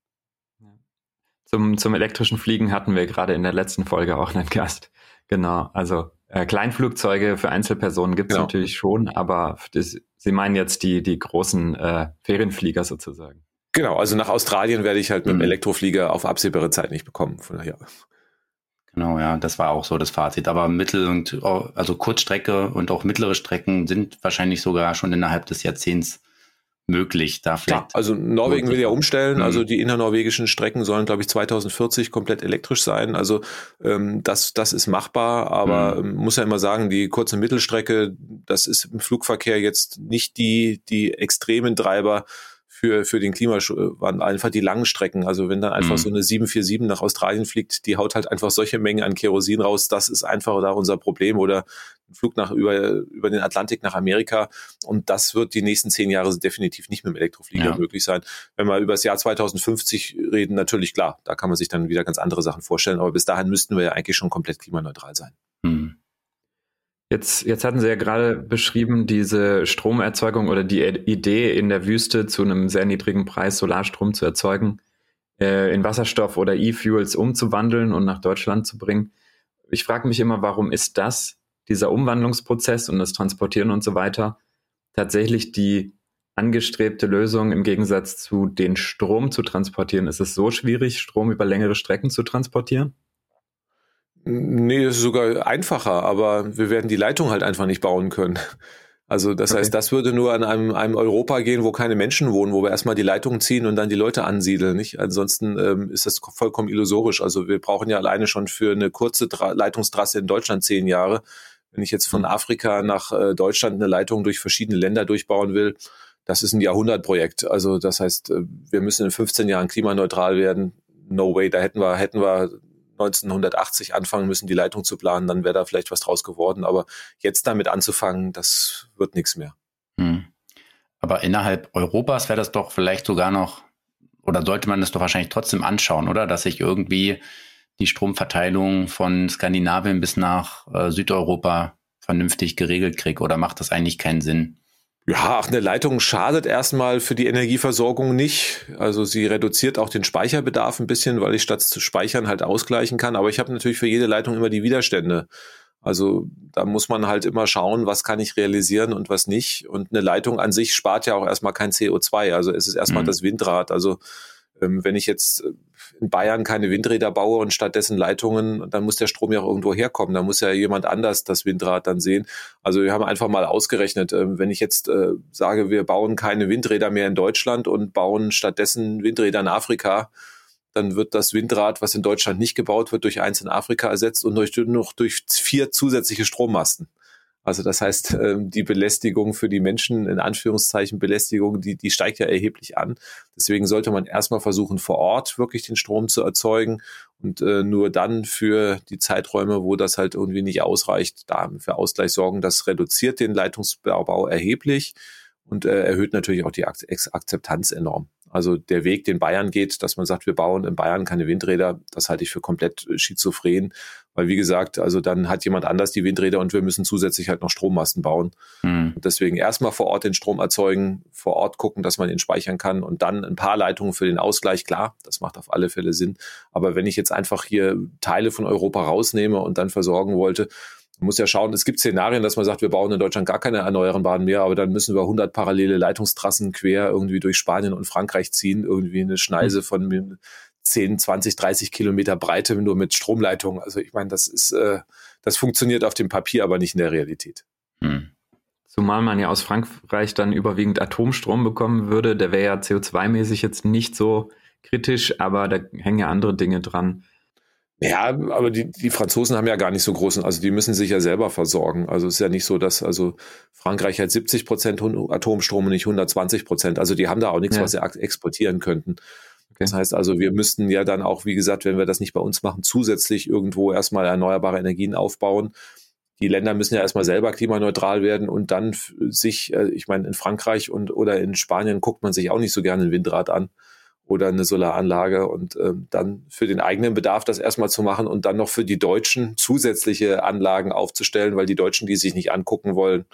Zum, zum elektrischen Fliegen hatten wir gerade in der letzten Folge auch einen Gast. Genau, also äh, Kleinflugzeuge für Einzelpersonen gibt es genau. natürlich schon, aber das, Sie meinen jetzt die, die großen äh, Ferienflieger sozusagen. Genau, also nach Australien werde ich halt mit dem mhm. Elektroflieger auf absehbare Zeit nicht bekommen. Von daher. Genau, ja, das war auch so das Fazit. Aber Mittel- und also Kurzstrecke und auch mittlere Strecken sind wahrscheinlich sogar schon innerhalb des Jahrzehnts möglich, da vielleicht. Ja, also Norwegen will ja umstellen, also mhm. die innernorwegischen Strecken sollen, glaube ich, 2040 komplett elektrisch sein. Also ähm, das, das ist machbar, aber mhm. Muss ja immer sagen, die kurze Mittelstrecke, das ist im Flugverkehr jetzt nicht die, die extremen Treiber für, für den Klimawandel, einfach die langen Strecken. Also wenn dann einfach mhm. so eine 747 nach Australien fliegt, die haut halt einfach solche Mengen an Kerosin raus, das ist einfach da unser Problem. Oder ein Flug nach, über, über den Atlantik nach Amerika. Und das wird die nächsten zehn Jahre definitiv nicht mit dem Elektroflieger ja. möglich sein. Wenn wir über das Jahr 2050 reden, natürlich klar, da kann man sich dann wieder ganz andere Sachen vorstellen. Aber bis dahin müssten wir ja eigentlich schon komplett klimaneutral sein. Mhm. Jetzt, jetzt hatten Sie ja gerade beschrieben, diese Stromerzeugung oder die Idee in der Wüste zu einem sehr niedrigen Preis Solarstrom zu erzeugen, äh, in Wasserstoff oder E-Fuels umzuwandeln und nach Deutschland zu bringen. Ich frage mich immer, warum ist das, dieser Umwandlungsprozess und das Transportieren und so weiter, tatsächlich die angestrebte Lösung im Gegensatz zu den Strom zu transportieren? Ist es so schwierig, Strom über längere Strecken zu transportieren? Nee, das ist sogar einfacher, aber wir werden die Leitung halt einfach nicht bauen können. Also das okay. heißt, das würde nur an einem, einem Europa gehen, wo keine Menschen wohnen, wo wir erstmal die Leitung ziehen und dann die Leute ansiedeln. Nicht? Ansonsten ähm, ist das vollkommen illusorisch. Also wir brauchen ja alleine schon für eine kurze Tra Leitungstrasse in Deutschland zehn Jahre. Wenn ich jetzt von mhm. Afrika nach äh, Deutschland eine Leitung durch verschiedene Länder durchbauen will, das ist ein Jahrhundertprojekt. Also das heißt, äh, wir müssen in 15 Jahren klimaneutral werden. No way, da hätten wir, hätten wir 1980 anfangen müssen, die Leitung zu planen, dann wäre da vielleicht was draus geworden. Aber jetzt damit anzufangen, das wird nichts mehr. Hm. Aber innerhalb Europas wäre das doch vielleicht sogar noch, oder sollte man das doch wahrscheinlich trotzdem anschauen, oder? Dass sich irgendwie die Stromverteilung von Skandinavien bis nach äh, Südeuropa vernünftig geregelt kriegt, oder macht das eigentlich keinen Sinn? Ja, ach, eine Leitung schadet erstmal für die Energieversorgung nicht. Also sie reduziert auch den Speicherbedarf ein bisschen, weil ich statt zu speichern halt ausgleichen kann. Aber ich habe natürlich für jede Leitung immer die Widerstände. Also da muss man halt immer schauen, was kann ich realisieren und was nicht. Und eine Leitung an sich spart ja auch erstmal kein CO2. Also es ist erstmal mhm. das Windrad. Also wenn ich jetzt äh, in Bayern keine Windräder baue und stattdessen Leitungen, dann muss der Strom ja auch irgendwo herkommen. Da muss ja jemand anders das Windrad dann sehen. Also wir haben einfach mal ausgerechnet, äh, wenn ich jetzt äh, sage, wir bauen keine Windräder mehr in Deutschland und bauen stattdessen Windräder in Afrika, dann wird das Windrad, was in Deutschland nicht gebaut wird, durch eins in Afrika ersetzt und durch, noch durch vier zusätzliche Strommasten. Also das heißt, ähm, die Belästigung für die Menschen, in Anführungszeichen Belästigung, die, die steigt ja erheblich an. Deswegen sollte man erstmal versuchen, vor Ort wirklich den Strom zu erzeugen und äh, nur dann für die Zeiträume, wo das halt irgendwie nicht ausreicht, da für Ausgleich sorgen. Das reduziert den Leitungsbau erheblich und äh, erhöht natürlich auch die Akzeptanz enorm. Also der Weg, den Bayern geht, dass man sagt, wir bauen in Bayern keine Windräder, das halte ich für komplett äh, schizophren, weil wie gesagt, also dann hat jemand anders die Windräder und wir müssen zusätzlich halt noch Strommasten bauen. Mhm. Deswegen erstmal vor Ort den Strom erzeugen, vor Ort gucken, dass man ihn speichern kann und dann ein paar Leitungen für den Ausgleich. Klar, das macht auf alle Fälle Sinn. Aber wenn ich jetzt einfach hier Teile von Europa rausnehme und dann versorgen wollte, man muss ja schauen, es gibt Szenarien, dass man sagt, wir bauen in Deutschland gar keine erneuerbaren mehr, aber dann müssen wir 100 parallele Leitungstrassen quer irgendwie durch Spanien und Frankreich ziehen, irgendwie eine Schneise von 10, 20, 30 Kilometer Breite nur mit Stromleitungen. Also ich meine, das ist, äh, das funktioniert auf dem Papier, aber nicht in der Realität. Hm. Zumal man ja aus Frankreich dann überwiegend Atomstrom bekommen würde, der wäre ja CO2-mäßig jetzt nicht so kritisch, aber da hängen ja andere Dinge dran. Ja, aber die, die Franzosen haben ja gar nicht so großen, also die müssen sich ja selber versorgen. Also es ist ja nicht so, dass also Frankreich hat 70 Prozent Atomstrom und nicht 120 Prozent. Also die haben da auch nichts, ja. was sie exportieren könnten. Okay. Das heißt also, wir müssten ja dann auch, wie gesagt, wenn wir das nicht bei uns machen, zusätzlich irgendwo erstmal erneuerbare Energien aufbauen. Die Länder müssen ja erstmal selber klimaneutral werden und dann sich, äh, ich meine, in Frankreich und oder in Spanien guckt man sich auch nicht so gerne ein Windrad an oder eine Solaranlage und äh, dann für den eigenen Bedarf das erstmal zu machen und dann noch für die Deutschen zusätzliche Anlagen aufzustellen, weil die Deutschen, die sich nicht angucken wollen,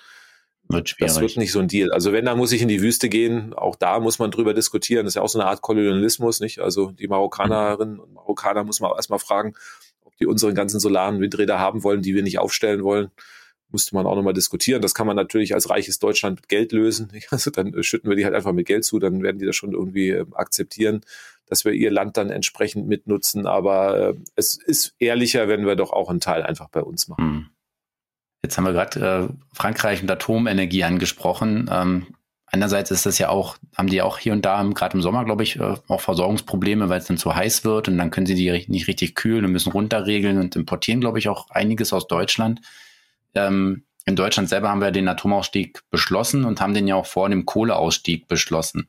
wird das wird nicht so ein Deal. Also wenn, dann muss ich in die Wüste gehen. Auch da muss man drüber diskutieren. Das ist ja auch so eine Art Kolonialismus, nicht? Also die Marokkanerinnen und Marokkaner muss man auch erstmal fragen, ob die unsere ganzen solaren Windräder haben wollen, die wir nicht aufstellen wollen musste man auch nochmal diskutieren. Das kann man natürlich als reiches Deutschland mit Geld lösen. Also dann schütten wir die halt einfach mit Geld zu, dann werden die das schon irgendwie ähm, akzeptieren, dass wir ihr Land dann entsprechend mitnutzen. Aber äh, es ist ehrlicher, wenn wir doch auch einen Teil einfach bei uns machen. Hm. Jetzt haben wir gerade äh, Frankreich und Atomenergie angesprochen. Ähm, einerseits ist das ja auch, haben die auch hier und da, gerade im Sommer, glaube ich, äh, auch Versorgungsprobleme, weil es dann zu heiß wird und dann können sie die nicht richtig kühlen und müssen runterregeln und importieren, glaube ich, auch einiges aus Deutschland. Ähm, in Deutschland selber haben wir den Atomausstieg beschlossen und haben den ja auch vor dem Kohleausstieg beschlossen.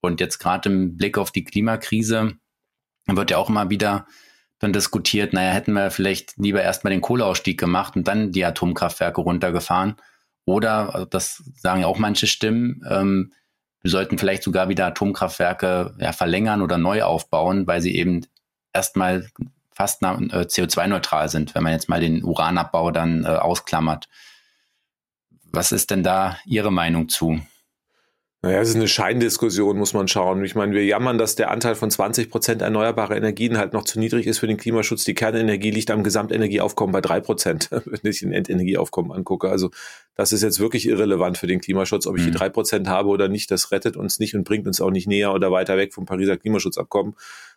Und jetzt gerade im Blick auf die Klimakrise wird ja auch immer wieder dann diskutiert, naja, hätten wir vielleicht lieber erstmal den Kohleausstieg gemacht und dann die Atomkraftwerke runtergefahren. Oder, also das sagen ja auch manche Stimmen, ähm, wir sollten vielleicht sogar wieder Atomkraftwerke ja, verlängern oder neu aufbauen, weil sie eben erstmal fast äh, CO2-neutral sind, wenn man jetzt mal den Uranabbau dann äh, ausklammert. Was ist denn da Ihre Meinung zu? Naja, es ist eine Scheindiskussion, muss man schauen. Ich meine, wir jammern, dass der Anteil von 20 Prozent erneuerbare Energien halt noch zu niedrig ist für den Klimaschutz. Die Kernenergie liegt am Gesamtenergieaufkommen bei drei Prozent, wenn ich den Endenergieaufkommen angucke. Also das ist jetzt wirklich irrelevant für den Klimaschutz. Ob ich die mhm. drei Prozent habe oder nicht, das rettet uns nicht und bringt uns auch nicht näher oder weiter weg vom Pariser Klimaschutzabkommen.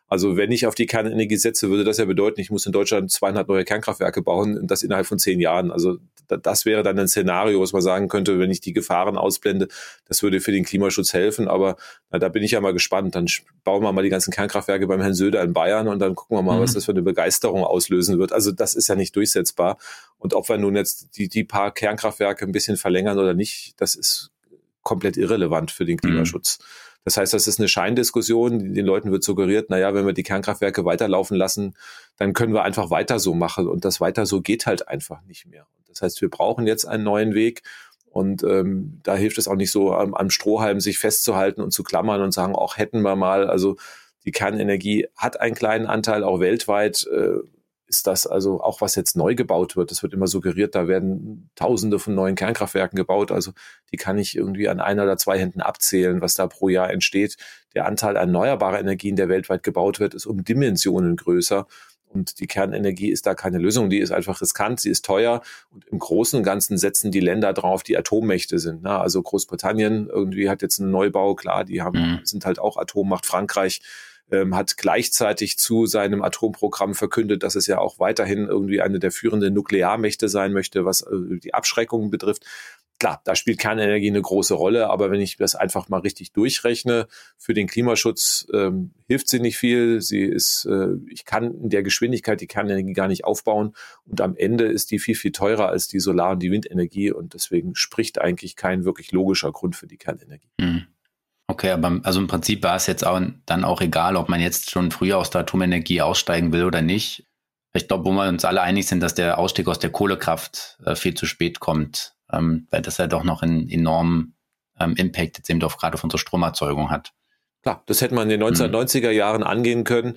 Also wenn ich auf die Kernenergie setze, würde das ja bedeuten, ich muss in Deutschland 200 neue Kernkraftwerke bauen, und das innerhalb von zehn Jahren. Also das wäre dann ein Szenario, was man sagen könnte, wenn ich die Gefahren ausblende, das würde für den Klimaschutz helfen. Aber na, da bin ich ja mal gespannt. Dann bauen wir mal die ganzen Kernkraftwerke beim Herrn Söder in Bayern und dann gucken wir mal, mhm. was das für eine Begeisterung auslösen wird. Also das ist ja nicht durchsetzbar. Und ob wir nun jetzt die, die paar Kernkraftwerke ein bisschen verlängern oder nicht, das ist komplett irrelevant für den mhm. Klimaschutz. Mhm. Das heißt, das ist eine Scheindiskussion. Den Leuten wird suggeriert, naja, wenn wir die Kernkraftwerke weiterlaufen lassen, dann können wir einfach weiter so machen. Und das weiter so geht halt einfach nicht mehr. Das heißt, wir brauchen jetzt einen neuen Weg. Und ähm, da hilft es auch nicht so, am, am Strohhalm sich festzuhalten und zu klammern und sagen, auch hätten wir mal. Also die Kernenergie hat einen kleinen Anteil auch weltweit. Äh, ist das also auch was jetzt neu gebaut wird. Das wird immer suggeriert, da werden Tausende von neuen Kernkraftwerken gebaut. Also die kann ich irgendwie an einer oder zwei Händen abzählen, was da pro Jahr entsteht. Der Anteil erneuerbarer Energien, der weltweit gebaut wird, ist um Dimensionen größer. Und die Kernenergie ist da keine Lösung. Die ist einfach riskant, sie ist teuer. Und im Großen und Ganzen setzen die Länder drauf, die Atommächte sind. Also Großbritannien irgendwie hat jetzt einen Neubau, klar, die haben, mhm. sind halt auch Atommacht. Frankreich ähm, hat gleichzeitig zu seinem Atomprogramm verkündet, dass es ja auch weiterhin irgendwie eine der führenden Nuklearmächte sein möchte, was äh, die Abschreckung betrifft. Klar, da spielt Kernenergie eine große Rolle, aber wenn ich das einfach mal richtig durchrechne, für den Klimaschutz ähm, hilft sie nicht viel. Sie ist, äh, ich kann in der Geschwindigkeit die Kernenergie gar nicht aufbauen und am Ende ist die viel, viel teurer als die Solar- und die Windenergie und deswegen spricht eigentlich kein wirklich logischer Grund für die Kernenergie. Mhm. Okay, aber also im Prinzip war es jetzt auch dann auch egal, ob man jetzt schon früher aus der Atomenergie aussteigen will oder nicht. Ich glaube, wo wir uns alle einig sind, dass der Ausstieg aus der Kohlekraft äh, viel zu spät kommt, ähm, weil das ja doch noch einen enormen ähm, Impact jetzt eben doch gerade auf unsere Stromerzeugung hat. Klar, das hätte man in den 1990er Jahren angehen können.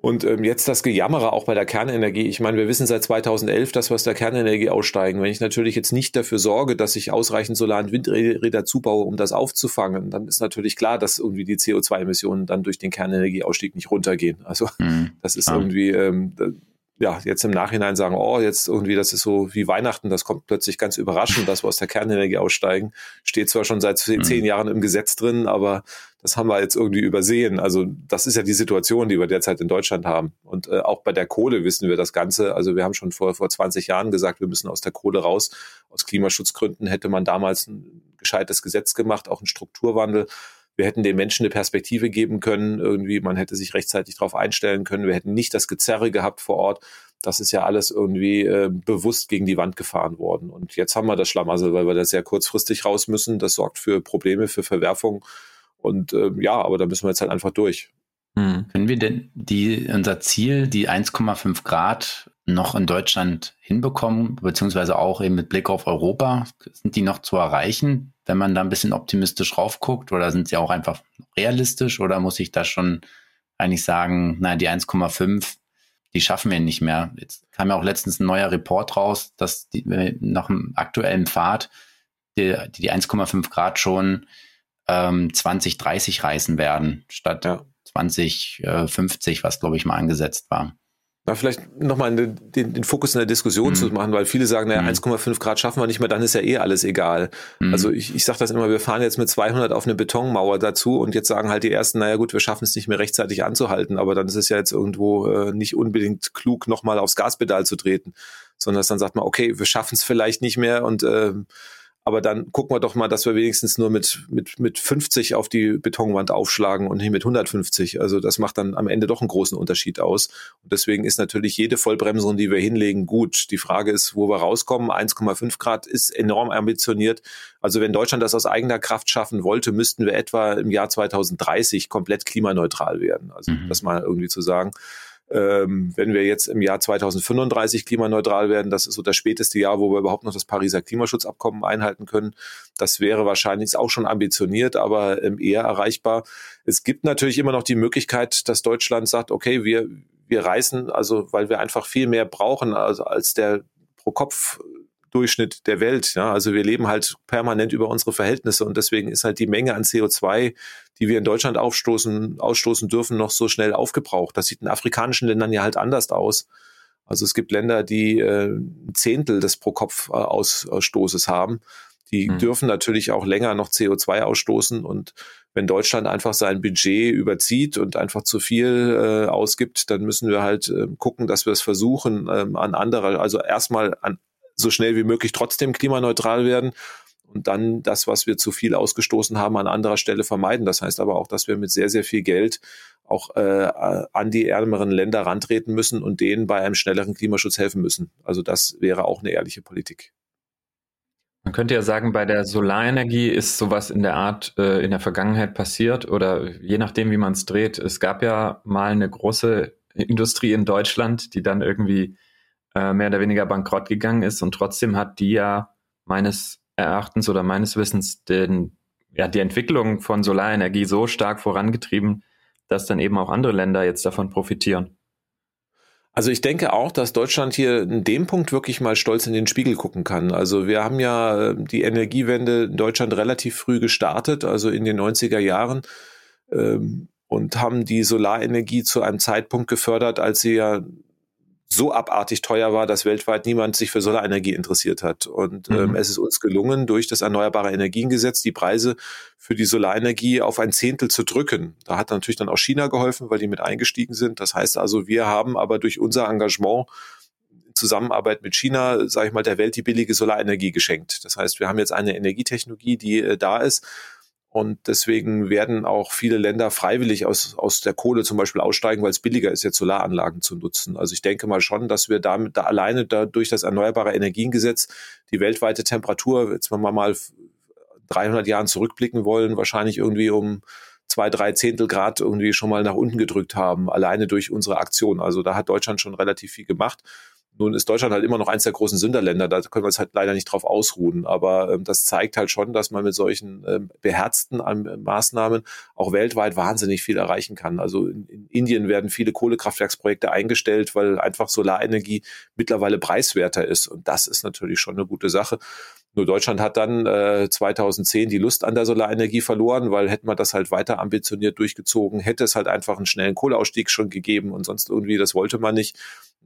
Und ähm, jetzt das Gejammere auch bei der Kernenergie. Ich meine, wir wissen seit 2011, dass wir aus der Kernenergie aussteigen. Wenn ich natürlich jetzt nicht dafür sorge, dass ich ausreichend Solar- und Windräder zubaue, um das aufzufangen, dann ist natürlich klar, dass irgendwie die CO2-Emissionen dann durch den Kernenergieausstieg nicht runtergehen. Also mhm. das ist ja. irgendwie, ähm, ja, jetzt im Nachhinein sagen, oh, jetzt irgendwie, das ist so wie Weihnachten, das kommt plötzlich ganz überraschend, dass wir aus der Kernenergie aussteigen. Steht zwar schon seit zehn, mhm. Jahren im Gesetz drin, aber das haben wir jetzt irgendwie übersehen. Also das ist ja die Situation, die wir derzeit in Deutschland haben. Und äh, auch bei der Kohle wissen wir das Ganze. Also wir haben schon vor, vor 20 Jahren gesagt, wir müssen aus der Kohle raus. Aus Klimaschutzgründen hätte man damals ein gescheites Gesetz gemacht, auch einen Strukturwandel. Wir hätten den Menschen eine Perspektive geben können, irgendwie, man hätte sich rechtzeitig darauf einstellen können. Wir hätten nicht das Gezerre gehabt vor Ort. Das ist ja alles irgendwie äh, bewusst gegen die Wand gefahren worden. Und jetzt haben wir das Schlamassel, weil wir da sehr kurzfristig raus müssen. Das sorgt für Probleme, für Verwerfung. Und äh, ja, aber da müssen wir jetzt halt einfach durch. Hm. Können wir denn die, unser Ziel, die 1,5 Grad noch in Deutschland hinbekommen, beziehungsweise auch eben mit Blick auf Europa? Sind die noch zu erreichen? wenn man da ein bisschen optimistisch raufguckt oder sind sie auch einfach realistisch oder muss ich da schon eigentlich sagen, na, die 1,5, die schaffen wir nicht mehr. Jetzt kam ja auch letztens ein neuer Report raus, dass die, nach dem aktuellen Pfad die, die 1,5 Grad schon ähm, 2030 reißen werden, statt ja. 2050, was glaube ich mal angesetzt war da vielleicht nochmal den, den Fokus in der Diskussion mhm. zu machen, weil viele sagen, naja, mhm. 1,5 Grad schaffen wir nicht mehr, dann ist ja eh alles egal. Mhm. Also ich, ich sage das immer, wir fahren jetzt mit 200 auf eine Betonmauer dazu und jetzt sagen halt die Ersten, naja gut, wir schaffen es nicht mehr rechtzeitig anzuhalten, aber dann ist es ja jetzt irgendwo äh, nicht unbedingt klug, nochmal aufs Gaspedal zu treten, sondern dass dann sagt man, okay, wir schaffen es vielleicht nicht mehr und äh, aber dann gucken wir doch mal, dass wir wenigstens nur mit, mit, mit 50 auf die Betonwand aufschlagen und nicht mit 150. Also das macht dann am Ende doch einen großen Unterschied aus. Und deswegen ist natürlich jede Vollbremsung, die wir hinlegen, gut. Die Frage ist, wo wir rauskommen. 1,5 Grad ist enorm ambitioniert. Also wenn Deutschland das aus eigener Kraft schaffen wollte, müssten wir etwa im Jahr 2030 komplett klimaneutral werden. Also mhm. das mal irgendwie zu sagen. Ähm, wenn wir jetzt im Jahr 2035 klimaneutral werden, das ist so das späteste Jahr, wo wir überhaupt noch das Pariser Klimaschutzabkommen einhalten können. Das wäre wahrscheinlich auch schon ambitioniert, aber ähm, eher erreichbar. Es gibt natürlich immer noch die Möglichkeit, dass Deutschland sagt, okay, wir, wir reißen, also weil wir einfach viel mehr brauchen, also als der pro Kopf Durchschnitt der Welt. Ja? Also wir leben halt permanent über unsere Verhältnisse und deswegen ist halt die Menge an CO2, die wir in Deutschland aufstoßen, ausstoßen dürfen, noch so schnell aufgebraucht. Das sieht in afrikanischen Ländern ja halt anders aus. Also es gibt Länder, die äh, ein Zehntel des Pro-Kopf-Ausstoßes haben. Die mhm. dürfen natürlich auch länger noch CO2 ausstoßen. Und wenn Deutschland einfach sein Budget überzieht und einfach zu viel äh, ausgibt, dann müssen wir halt äh, gucken, dass wir es versuchen, ähm, an andere, also erstmal an so schnell wie möglich trotzdem klimaneutral werden und dann das, was wir zu viel ausgestoßen haben, an anderer Stelle vermeiden. Das heißt aber auch, dass wir mit sehr, sehr viel Geld auch äh, an die ärmeren Länder rantreten müssen und denen bei einem schnelleren Klimaschutz helfen müssen. Also das wäre auch eine ehrliche Politik. Man könnte ja sagen, bei der Solarenergie ist sowas in der Art äh, in der Vergangenheit passiert oder je nachdem, wie man es dreht. Es gab ja mal eine große Industrie in Deutschland, die dann irgendwie äh, mehr oder weniger bankrott gegangen ist und trotzdem hat die ja meines Erachtens oder meines Wissens den, ja, die Entwicklung von Solarenergie so stark vorangetrieben, dass dann eben auch andere Länder jetzt davon profitieren. Also ich denke auch, dass Deutschland hier in dem Punkt wirklich mal stolz in den Spiegel gucken kann. Also wir haben ja äh, die Energiewende in Deutschland relativ früh gestartet, also in den 90er Jahren. Ähm, und haben die Solarenergie zu einem Zeitpunkt gefördert, als sie ja so abartig teuer war, dass weltweit niemand sich für Solarenergie interessiert hat. Und ähm, mhm. es ist uns gelungen, durch das Erneuerbare Energiengesetz die Preise für die Solarenergie auf ein Zehntel zu drücken. Da hat natürlich dann auch China geholfen, weil die mit eingestiegen sind. Das heißt also, wir haben aber durch unser Engagement in Zusammenarbeit mit China, sage ich mal, der Welt die billige Solarenergie geschenkt. Das heißt, wir haben jetzt eine Energietechnologie, die äh, da ist und deswegen werden auch viele Länder freiwillig aus, aus der Kohle zum Beispiel aussteigen, weil es billiger ist, jetzt Solaranlagen zu nutzen. Also ich denke mal schon, dass wir damit da alleine da durch das Erneuerbare Energiengesetz die weltweite Temperatur, jetzt wenn wir mal 300 Jahren zurückblicken wollen, wahrscheinlich irgendwie um zwei, drei Zehntel Grad irgendwie schon mal nach unten gedrückt haben, alleine durch unsere Aktion. Also da hat Deutschland schon relativ viel gemacht. Nun ist Deutschland halt immer noch eins der großen Sünderländer, da können wir uns halt leider nicht drauf ausruhen. Aber ähm, das zeigt halt schon, dass man mit solchen ähm, beherzten ähm, Maßnahmen auch weltweit wahnsinnig viel erreichen kann. Also in, in, Indien werden viele Kohlekraftwerksprojekte eingestellt, weil einfach Solarenergie mittlerweile preiswerter ist. Und das ist natürlich schon eine gute Sache. Nur Deutschland hat dann äh, 2010 die Lust an der Solarenergie verloren, weil hätte man das halt weiter ambitioniert durchgezogen, hätte es halt einfach einen schnellen Kohleausstieg schon gegeben und sonst irgendwie, das wollte man nicht.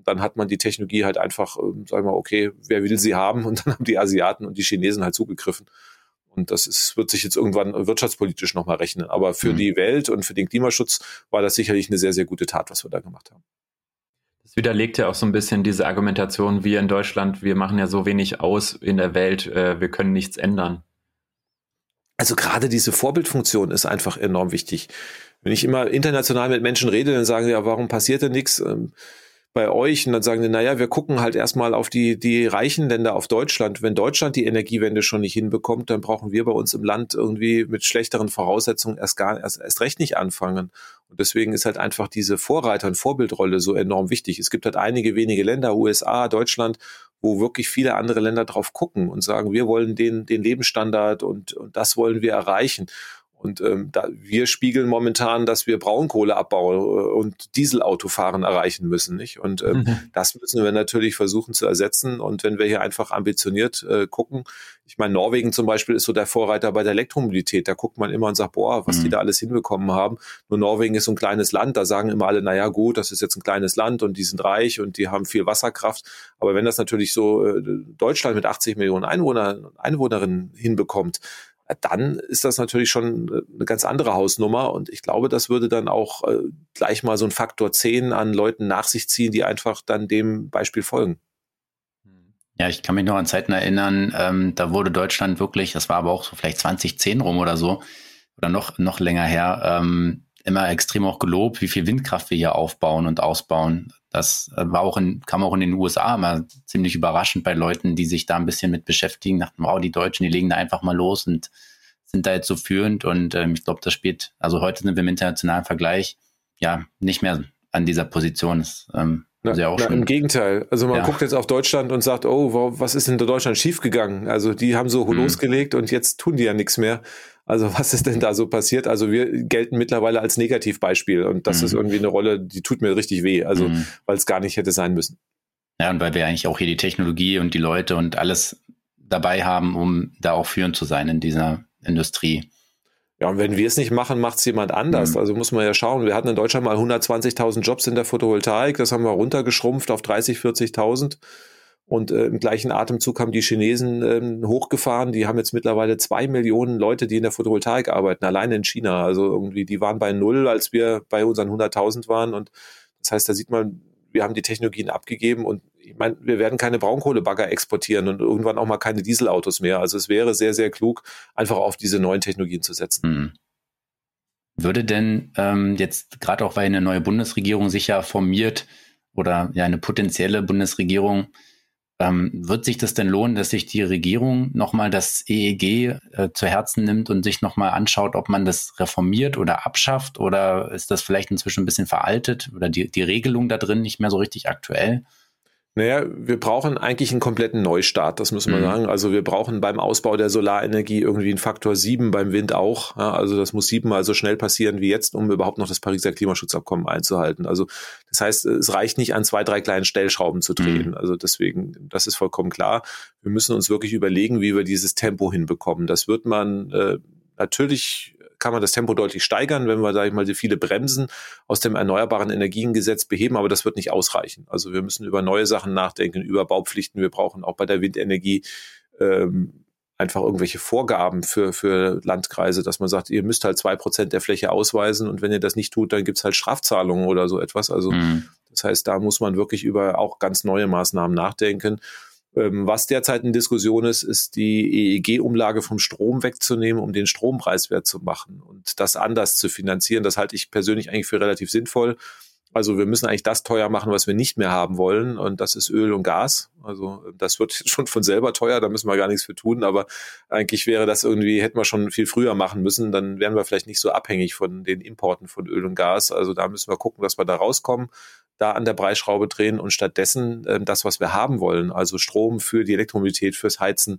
Dann hat man die Technologie halt einfach, äh, sagen wir, okay, wer will sie haben? Und dann haben die Asiaten und die Chinesen halt zugegriffen. Und das ist, wird sich jetzt irgendwann wirtschaftspolitisch nochmal rechnen. Aber für mhm. die Welt und für den Klimaschutz war das sicherlich eine sehr, sehr gute Tat, was wir da gemacht haben. Das widerlegt ja auch so ein bisschen diese Argumentation, wir in Deutschland, wir machen ja so wenig aus in der Welt, äh, wir können nichts ändern. Also gerade diese Vorbildfunktion ist einfach enorm wichtig. Wenn ich immer international mit Menschen rede, dann sagen sie ja, warum passiert denn nichts? Ähm, bei euch und dann sagen die, naja, wir gucken halt erstmal auf die, die reichen Länder, auf Deutschland. Wenn Deutschland die Energiewende schon nicht hinbekommt, dann brauchen wir bei uns im Land irgendwie mit schlechteren Voraussetzungen erst gar erst, erst recht nicht anfangen. Und deswegen ist halt einfach diese Vorreiter- und Vorbildrolle so enorm wichtig. Es gibt halt einige wenige Länder, USA, Deutschland, wo wirklich viele andere Länder drauf gucken und sagen, wir wollen den, den Lebensstandard und, und das wollen wir erreichen. Und ähm, da, wir spiegeln momentan, dass wir Braunkohleabbau äh, und Dieselautofahren erreichen müssen. Nicht? Und ähm, mhm. das müssen wir natürlich versuchen zu ersetzen. Und wenn wir hier einfach ambitioniert äh, gucken, ich meine, Norwegen zum Beispiel ist so der Vorreiter bei der Elektromobilität. Da guckt man immer und sagt, boah, was mhm. die da alles hinbekommen haben. Nur Norwegen ist so ein kleines Land. Da sagen immer alle, na ja, gut, das ist jetzt ein kleines Land und die sind reich und die haben viel Wasserkraft. Aber wenn das natürlich so äh, Deutschland mit 80 Millionen Einwohner, Einwohnerinnen hinbekommt, dann ist das natürlich schon äh, eine ganz andere Hausnummer. Und ich glaube, das würde dann auch äh, gleich mal so ein Faktor 10 an Leuten nach sich ziehen, die einfach dann dem Beispiel folgen. Ja, ich kann mich noch an Zeiten erinnern, ähm, da wurde Deutschland wirklich, das war aber auch so vielleicht 2010 rum oder so, oder noch, noch länger her, ähm, immer extrem auch gelobt, wie viel Windkraft wir hier aufbauen und ausbauen. Das äh, war auch in, kam auch in den USA immer ziemlich überraschend bei Leuten, die sich da ein bisschen mit beschäftigen, dachten, wow, die Deutschen, die legen da einfach mal los und sind da jetzt so führend. Und ähm, ich glaube, das spielt, also heute sind wir im internationalen Vergleich ja nicht mehr an dieser Position. Das, ähm, na, ja na, Im Gegenteil. Also man ja. guckt jetzt auf Deutschland und sagt, oh, was ist denn in Deutschland schiefgegangen? Also die haben so hm. losgelegt und jetzt tun die ja nichts mehr. Also was ist denn da so passiert? Also wir gelten mittlerweile als Negativbeispiel und das mhm. ist irgendwie eine Rolle, die tut mir richtig weh, also mhm. weil es gar nicht hätte sein müssen. Ja, und weil wir eigentlich auch hier die Technologie und die Leute und alles dabei haben, um da auch führend zu sein in dieser Industrie. Ja, und wenn wir es nicht machen, macht es jemand anders. Mhm. Also muss man ja schauen. Wir hatten in Deutschland mal 120.000 Jobs in der Photovoltaik. Das haben wir runtergeschrumpft auf 30, 40.000. Und äh, im gleichen Atemzug haben die Chinesen äh, hochgefahren. Die haben jetzt mittlerweile zwei Millionen Leute, die in der Photovoltaik arbeiten, alleine in China. Also irgendwie, die waren bei null, als wir bei unseren 100.000 waren. Und das heißt, da sieht man, wir haben die Technologien abgegeben und ich meine, wir werden keine Braunkohlebagger exportieren und irgendwann auch mal keine Dieselautos mehr. Also es wäre sehr, sehr klug, einfach auf diese neuen Technologien zu setzen. Mhm. Würde denn ähm, jetzt gerade auch, weil eine neue Bundesregierung sich ja formiert oder ja eine potenzielle Bundesregierung, ähm, wird sich das denn lohnen, dass sich die Regierung nochmal das EEG äh, zu Herzen nimmt und sich nochmal anschaut, ob man das reformiert oder abschafft? Oder ist das vielleicht inzwischen ein bisschen veraltet oder die, die Regelung da drin nicht mehr so richtig aktuell? Naja, wir brauchen eigentlich einen kompletten Neustart, das muss man mhm. sagen. Also wir brauchen beim Ausbau der Solarenergie irgendwie einen Faktor sieben, beim Wind auch. Ja, also das muss siebenmal so schnell passieren wie jetzt, um überhaupt noch das Pariser Klimaschutzabkommen einzuhalten. Also das heißt, es reicht nicht an zwei, drei kleinen Stellschrauben zu drehen. Mhm. Also deswegen, das ist vollkommen klar. Wir müssen uns wirklich überlegen, wie wir dieses Tempo hinbekommen. Das wird man äh, natürlich kann man das Tempo deutlich steigern, wenn wir, sage ich mal, die viele Bremsen aus dem Erneuerbaren Energiengesetz beheben, aber das wird nicht ausreichen. Also wir müssen über neue Sachen nachdenken, über Baupflichten. Wir brauchen auch bei der Windenergie ähm, einfach irgendwelche Vorgaben für, für Landkreise, dass man sagt, ihr müsst halt zwei Prozent der Fläche ausweisen und wenn ihr das nicht tut, dann gibt's halt Strafzahlungen oder so etwas. Also mhm. das heißt, da muss man wirklich über auch ganz neue Maßnahmen nachdenken. Ähm, was derzeit in Diskussion ist, ist die EEG-Umlage vom Strom wegzunehmen, um den Strompreiswert zu machen und das anders zu finanzieren. Das halte ich persönlich eigentlich für relativ sinnvoll. Also wir müssen eigentlich das teuer machen, was wir nicht mehr haben wollen. Und das ist Öl und Gas. Also das wird schon von selber teuer, da müssen wir gar nichts für tun. Aber eigentlich wäre das irgendwie, hätten wir schon viel früher machen müssen. Dann wären wir vielleicht nicht so abhängig von den Importen von Öl und Gas. Also da müssen wir gucken, dass wir da rauskommen, da an der Preisschraube drehen und stattdessen äh, das, was wir haben wollen, also Strom für die Elektromobilität, fürs Heizen,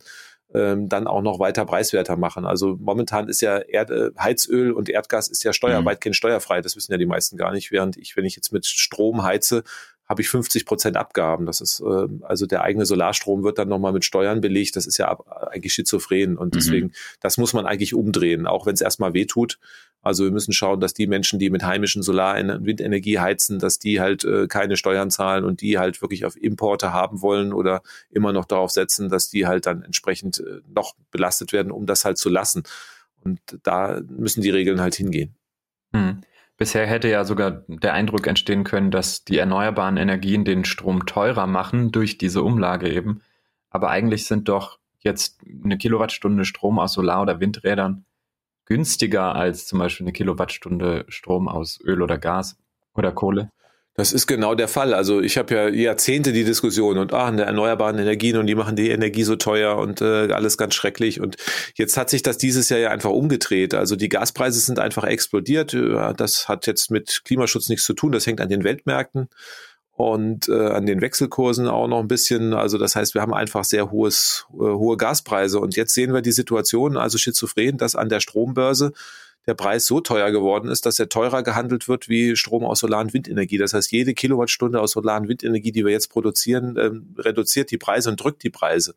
ähm, dann auch noch weiter preiswerter machen. Also momentan ist ja Erde, Heizöl und Erdgas ist ja steuer, mhm. weitgehend steuerfrei. Das wissen ja die meisten gar nicht. Während ich, wenn ich jetzt mit Strom heize, habe ich 50 Prozent Abgaben. Das ist äh, also der eigene Solarstrom wird dann nochmal mit Steuern belegt. Das ist ja ab, eigentlich schizophren und mhm. deswegen das muss man eigentlich umdrehen, auch wenn es erstmal weh tut. Also wir müssen schauen, dass die Menschen, die mit heimischen Solar- und Windenergie heizen, dass die halt äh, keine Steuern zahlen und die halt wirklich auf Importe haben wollen oder immer noch darauf setzen, dass die halt dann entsprechend äh, noch belastet werden, um das halt zu lassen. Und da müssen die Regeln halt hingehen. Hm. Bisher hätte ja sogar der Eindruck entstehen können, dass die erneuerbaren Energien den Strom teurer machen durch diese Umlage eben. Aber eigentlich sind doch jetzt eine Kilowattstunde Strom aus Solar- oder Windrädern günstiger als zum Beispiel eine Kilowattstunde Strom aus Öl oder Gas oder Kohle? Das ist genau der Fall. Also ich habe ja Jahrzehnte die Diskussion und ah, eine erneuerbaren Energien und die machen die Energie so teuer und äh, alles ganz schrecklich. Und jetzt hat sich das dieses Jahr ja einfach umgedreht. Also die Gaspreise sind einfach explodiert. Das hat jetzt mit Klimaschutz nichts zu tun. Das hängt an den Weltmärkten und äh, an den Wechselkursen auch noch ein bisschen. Also das heißt, wir haben einfach sehr hohes, äh, hohe Gaspreise. Und jetzt sehen wir die Situation, also schizophren, dass an der Strombörse der Preis so teuer geworden ist, dass er teurer gehandelt wird wie Strom aus Solar- und Windenergie. Das heißt, jede Kilowattstunde aus Solar- und Windenergie, die wir jetzt produzieren, ähm, reduziert die Preise und drückt die Preise.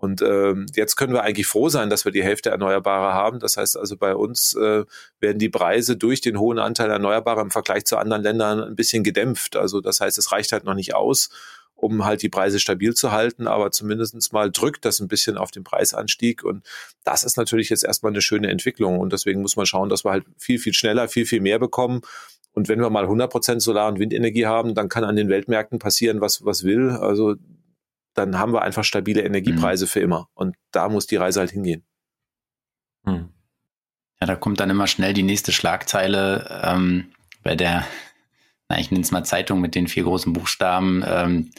Und ähm, jetzt können wir eigentlich froh sein, dass wir die Hälfte Erneuerbare haben. Das heißt also, bei uns äh, werden die Preise durch den hohen Anteil Erneuerbarer im Vergleich zu anderen Ländern ein bisschen gedämpft. Also das heißt, es reicht halt noch nicht aus, um halt die Preise stabil zu halten, aber zumindestens mal drückt das ein bisschen auf den Preisanstieg. Und das ist natürlich jetzt erstmal eine schöne Entwicklung. Und deswegen muss man schauen, dass wir halt viel, viel schneller, viel, viel mehr bekommen. Und wenn wir mal 100 Prozent Solar- und Windenergie haben, dann kann an den Weltmärkten passieren, was, was will. Also dann haben wir einfach stabile Energiepreise mhm. für immer. Und da muss die Reise halt hingehen. Mhm. Ja, da kommt dann immer schnell die nächste Schlagzeile ähm, bei der, na, ich nenne es mal Zeitung mit den vier großen Buchstaben, ähm,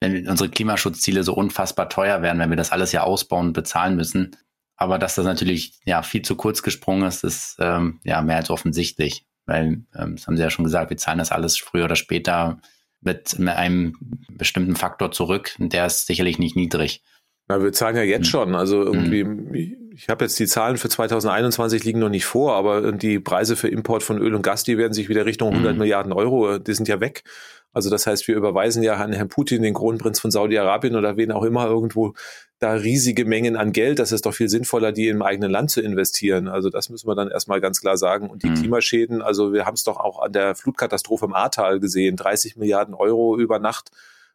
wenn unsere Klimaschutzziele so unfassbar teuer werden, wenn wir das alles ja ausbauen und bezahlen müssen. Aber dass das natürlich ja viel zu kurz gesprungen ist, ist ähm, ja mehr als offensichtlich. Weil, ähm, das haben Sie ja schon gesagt, wir zahlen das alles früher oder später mit einem bestimmten Faktor zurück. Und der ist sicherlich nicht niedrig. Na, wir zahlen ja jetzt hm. schon. Also irgendwie, mhm. ich habe jetzt die Zahlen für 2021 liegen noch nicht vor, aber die Preise für Import von Öl und Gas, die werden sich wieder Richtung 100 mhm. Milliarden Euro, die sind ja weg. Also das heißt, wir überweisen ja an Herrn Putin, den Kronprinz von Saudi-Arabien oder wen auch immer irgendwo da riesige Mengen an Geld. Das ist doch viel sinnvoller, die im eigenen Land zu investieren. Also das müssen wir dann erstmal ganz klar sagen. Und die mhm. Klimaschäden, also wir haben es doch auch an der Flutkatastrophe im Ahrtal gesehen, 30 Milliarden Euro über Nacht.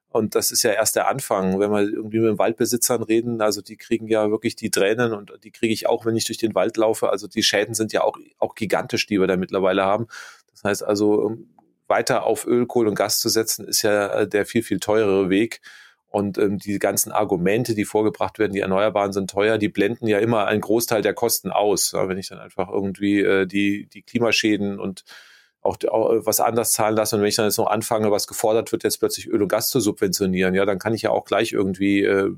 Und das ist ja erst der Anfang. Wenn wir irgendwie mit Waldbesitzern reden, also die kriegen ja wirklich die Tränen und die kriege ich auch, wenn ich durch den Wald laufe. Also die Schäden sind ja auch, auch gigantisch, die wir da mittlerweile haben. Das heißt also, weiter auf Öl, Kohle und Gas zu setzen, ist ja äh, der viel, viel teurere Weg. Und ähm, die ganzen Argumente, die vorgebracht werden, die Erneuerbaren sind teuer, die blenden ja immer einen Großteil der Kosten aus. Ja, wenn ich dann einfach irgendwie äh, die, die Klimaschäden und auch, auch was anders zahlen lasse und wenn ich dann jetzt noch anfange, was gefordert wird, jetzt plötzlich Öl und Gas zu subventionieren, ja, dann kann ich ja auch gleich irgendwie äh,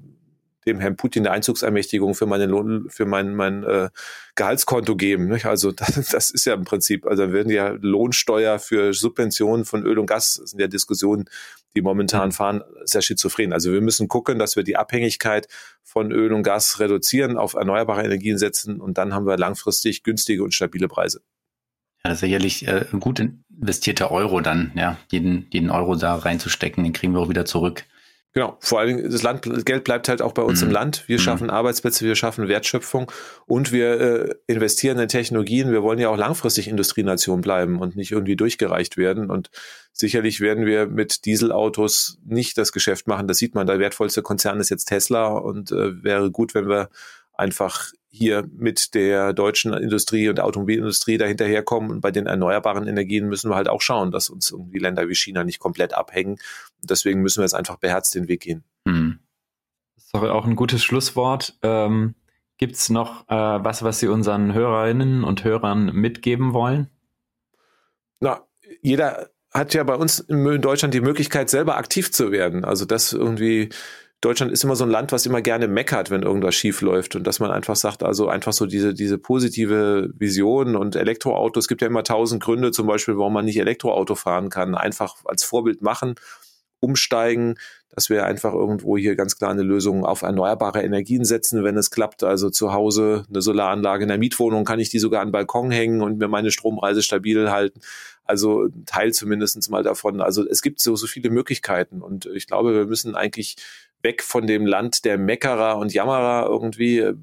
dem Herrn Putin eine Einzugsermächtigung für meine Lohn, für mein, mein äh, Gehaltskonto geben. Nicht? Also das, das ist ja im Prinzip, also werden ja Lohnsteuer für Subventionen von Öl und Gas, das sind ja Diskussionen, die momentan mhm. fahren, sehr schizophren. Also wir müssen gucken, dass wir die Abhängigkeit von Öl und Gas reduzieren, auf erneuerbare Energien setzen und dann haben wir langfristig günstige und stabile Preise. Ja, das ist sicherlich äh, gut investierter Euro dann, ja, jeden, jeden Euro da reinzustecken, den kriegen wir auch wieder zurück. Genau, vor allen Dingen das Land, das Geld bleibt halt auch bei uns mhm. im Land. Wir mhm. schaffen Arbeitsplätze, wir schaffen Wertschöpfung und wir äh, investieren in Technologien. Wir wollen ja auch langfristig Industrienation bleiben und nicht irgendwie durchgereicht werden. Und sicherlich werden wir mit Dieselautos nicht das Geschäft machen. Das sieht man. Der wertvollste Konzern ist jetzt Tesla und äh, wäre gut, wenn wir einfach hier mit der deutschen Industrie und der Automobilindustrie dahinterherkommen. Und bei den erneuerbaren Energien müssen wir halt auch schauen, dass uns irgendwie Länder wie China nicht komplett abhängen. Und deswegen müssen wir jetzt einfach beherzt den Weg gehen. Mhm. Das ist doch auch ein gutes Schlusswort. Ähm, Gibt es noch äh, was, was Sie unseren Hörerinnen und Hörern mitgeben wollen? Na, jeder hat ja bei uns in Deutschland die Möglichkeit, selber aktiv zu werden. Also das irgendwie Deutschland ist immer so ein Land, was immer gerne meckert, wenn irgendwas schief läuft und dass man einfach sagt, also einfach so diese, diese positive Vision und Elektroauto. Es gibt ja immer tausend Gründe zum Beispiel, warum man nicht Elektroauto fahren kann. Einfach als Vorbild machen, umsteigen, dass wir einfach irgendwo hier ganz klar eine Lösung auf erneuerbare Energien setzen, wenn es klappt. Also zu Hause eine Solaranlage in der Mietwohnung, kann ich die sogar an den Balkon hängen und mir meine Stromreise stabil halten. Also Teil zumindest mal davon. Also es gibt so, so viele Möglichkeiten und ich glaube, wir müssen eigentlich weg von dem Land der Meckerer und Jammerer irgendwie.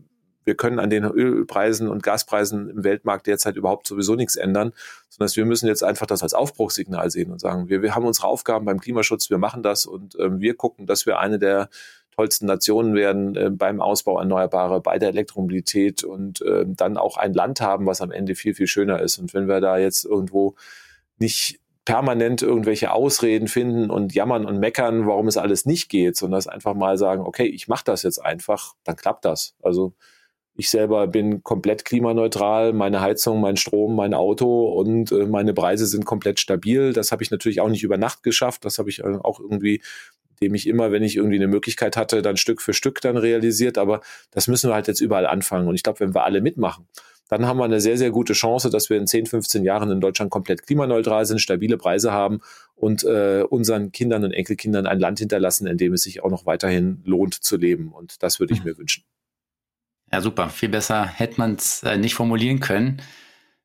Wir können an den Ölpreisen und Gaspreisen im Weltmarkt derzeit überhaupt sowieso nichts ändern, sondern wir müssen jetzt einfach das als Aufbruchssignal sehen und sagen, wir, wir haben unsere Aufgaben beim Klimaschutz, wir machen das und äh, wir gucken, dass wir eine der tollsten Nationen werden äh, beim Ausbau Erneuerbare, bei der Elektromobilität und äh, dann auch ein Land haben, was am Ende viel, viel schöner ist. Und wenn wir da jetzt irgendwo nicht permanent irgendwelche Ausreden finden und jammern und meckern, warum es alles nicht geht, sondern das einfach mal sagen, okay, ich mache das jetzt einfach, dann klappt das. Also ich selber bin komplett klimaneutral, meine Heizung, mein Strom, mein Auto und äh, meine Preise sind komplett stabil. Das habe ich natürlich auch nicht über Nacht geschafft. Das habe ich äh, auch irgendwie, dem ich immer, wenn ich irgendwie eine Möglichkeit hatte, dann Stück für Stück dann realisiert. Aber das müssen wir halt jetzt überall anfangen. Und ich glaube, wenn wir alle mitmachen, dann haben wir eine sehr, sehr gute Chance, dass wir in 10, 15 Jahren in Deutschland komplett klimaneutral sind, stabile Preise haben und äh, unseren Kindern und Enkelkindern ein Land hinterlassen, in dem es sich auch noch weiterhin lohnt zu leben. Und das würde ich mhm. mir wünschen. Ja, super. Viel besser hätte man es äh, nicht formulieren können.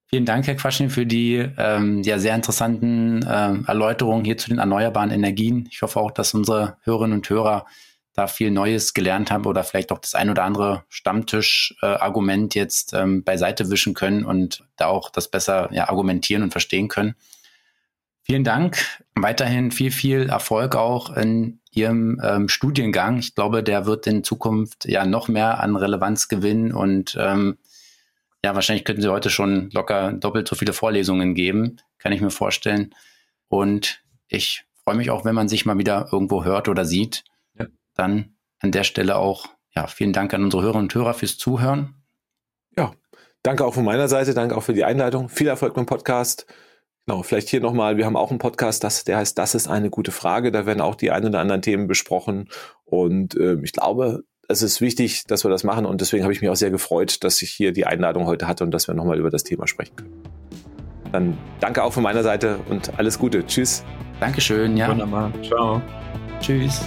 Vielen Dank, Herr Quaschin, für die ähm, ja, sehr interessanten äh, Erläuterungen hier zu den erneuerbaren Energien. Ich hoffe auch, dass unsere Hörerinnen und Hörer da viel Neues gelernt habe oder vielleicht auch das ein oder andere Stammtisch-Argument äh, jetzt ähm, beiseite wischen können und da auch das besser ja, argumentieren und verstehen können. Vielen Dank. Weiterhin viel, viel Erfolg auch in Ihrem ähm, Studiengang. Ich glaube, der wird in Zukunft ja noch mehr an Relevanz gewinnen und ähm, ja, wahrscheinlich könnten Sie heute schon locker doppelt so viele Vorlesungen geben, kann ich mir vorstellen. Und ich freue mich auch, wenn man sich mal wieder irgendwo hört oder sieht dann an der Stelle auch ja, vielen Dank an unsere Hörerinnen und Hörer fürs Zuhören. Ja, danke auch von meiner Seite, danke auch für die Einleitung. Viel Erfolg beim Podcast. Genau, vielleicht hier nochmal, wir haben auch einen Podcast, das, der heißt Das ist eine gute Frage. Da werden auch die ein oder anderen Themen besprochen. Und äh, ich glaube, es ist wichtig, dass wir das machen. Und deswegen habe ich mich auch sehr gefreut, dass ich hier die Einladung heute hatte und dass wir nochmal über das Thema sprechen können. Dann danke auch von meiner Seite und alles Gute. Tschüss. Dankeschön, ja. Wunderbar. Ciao. Tschüss.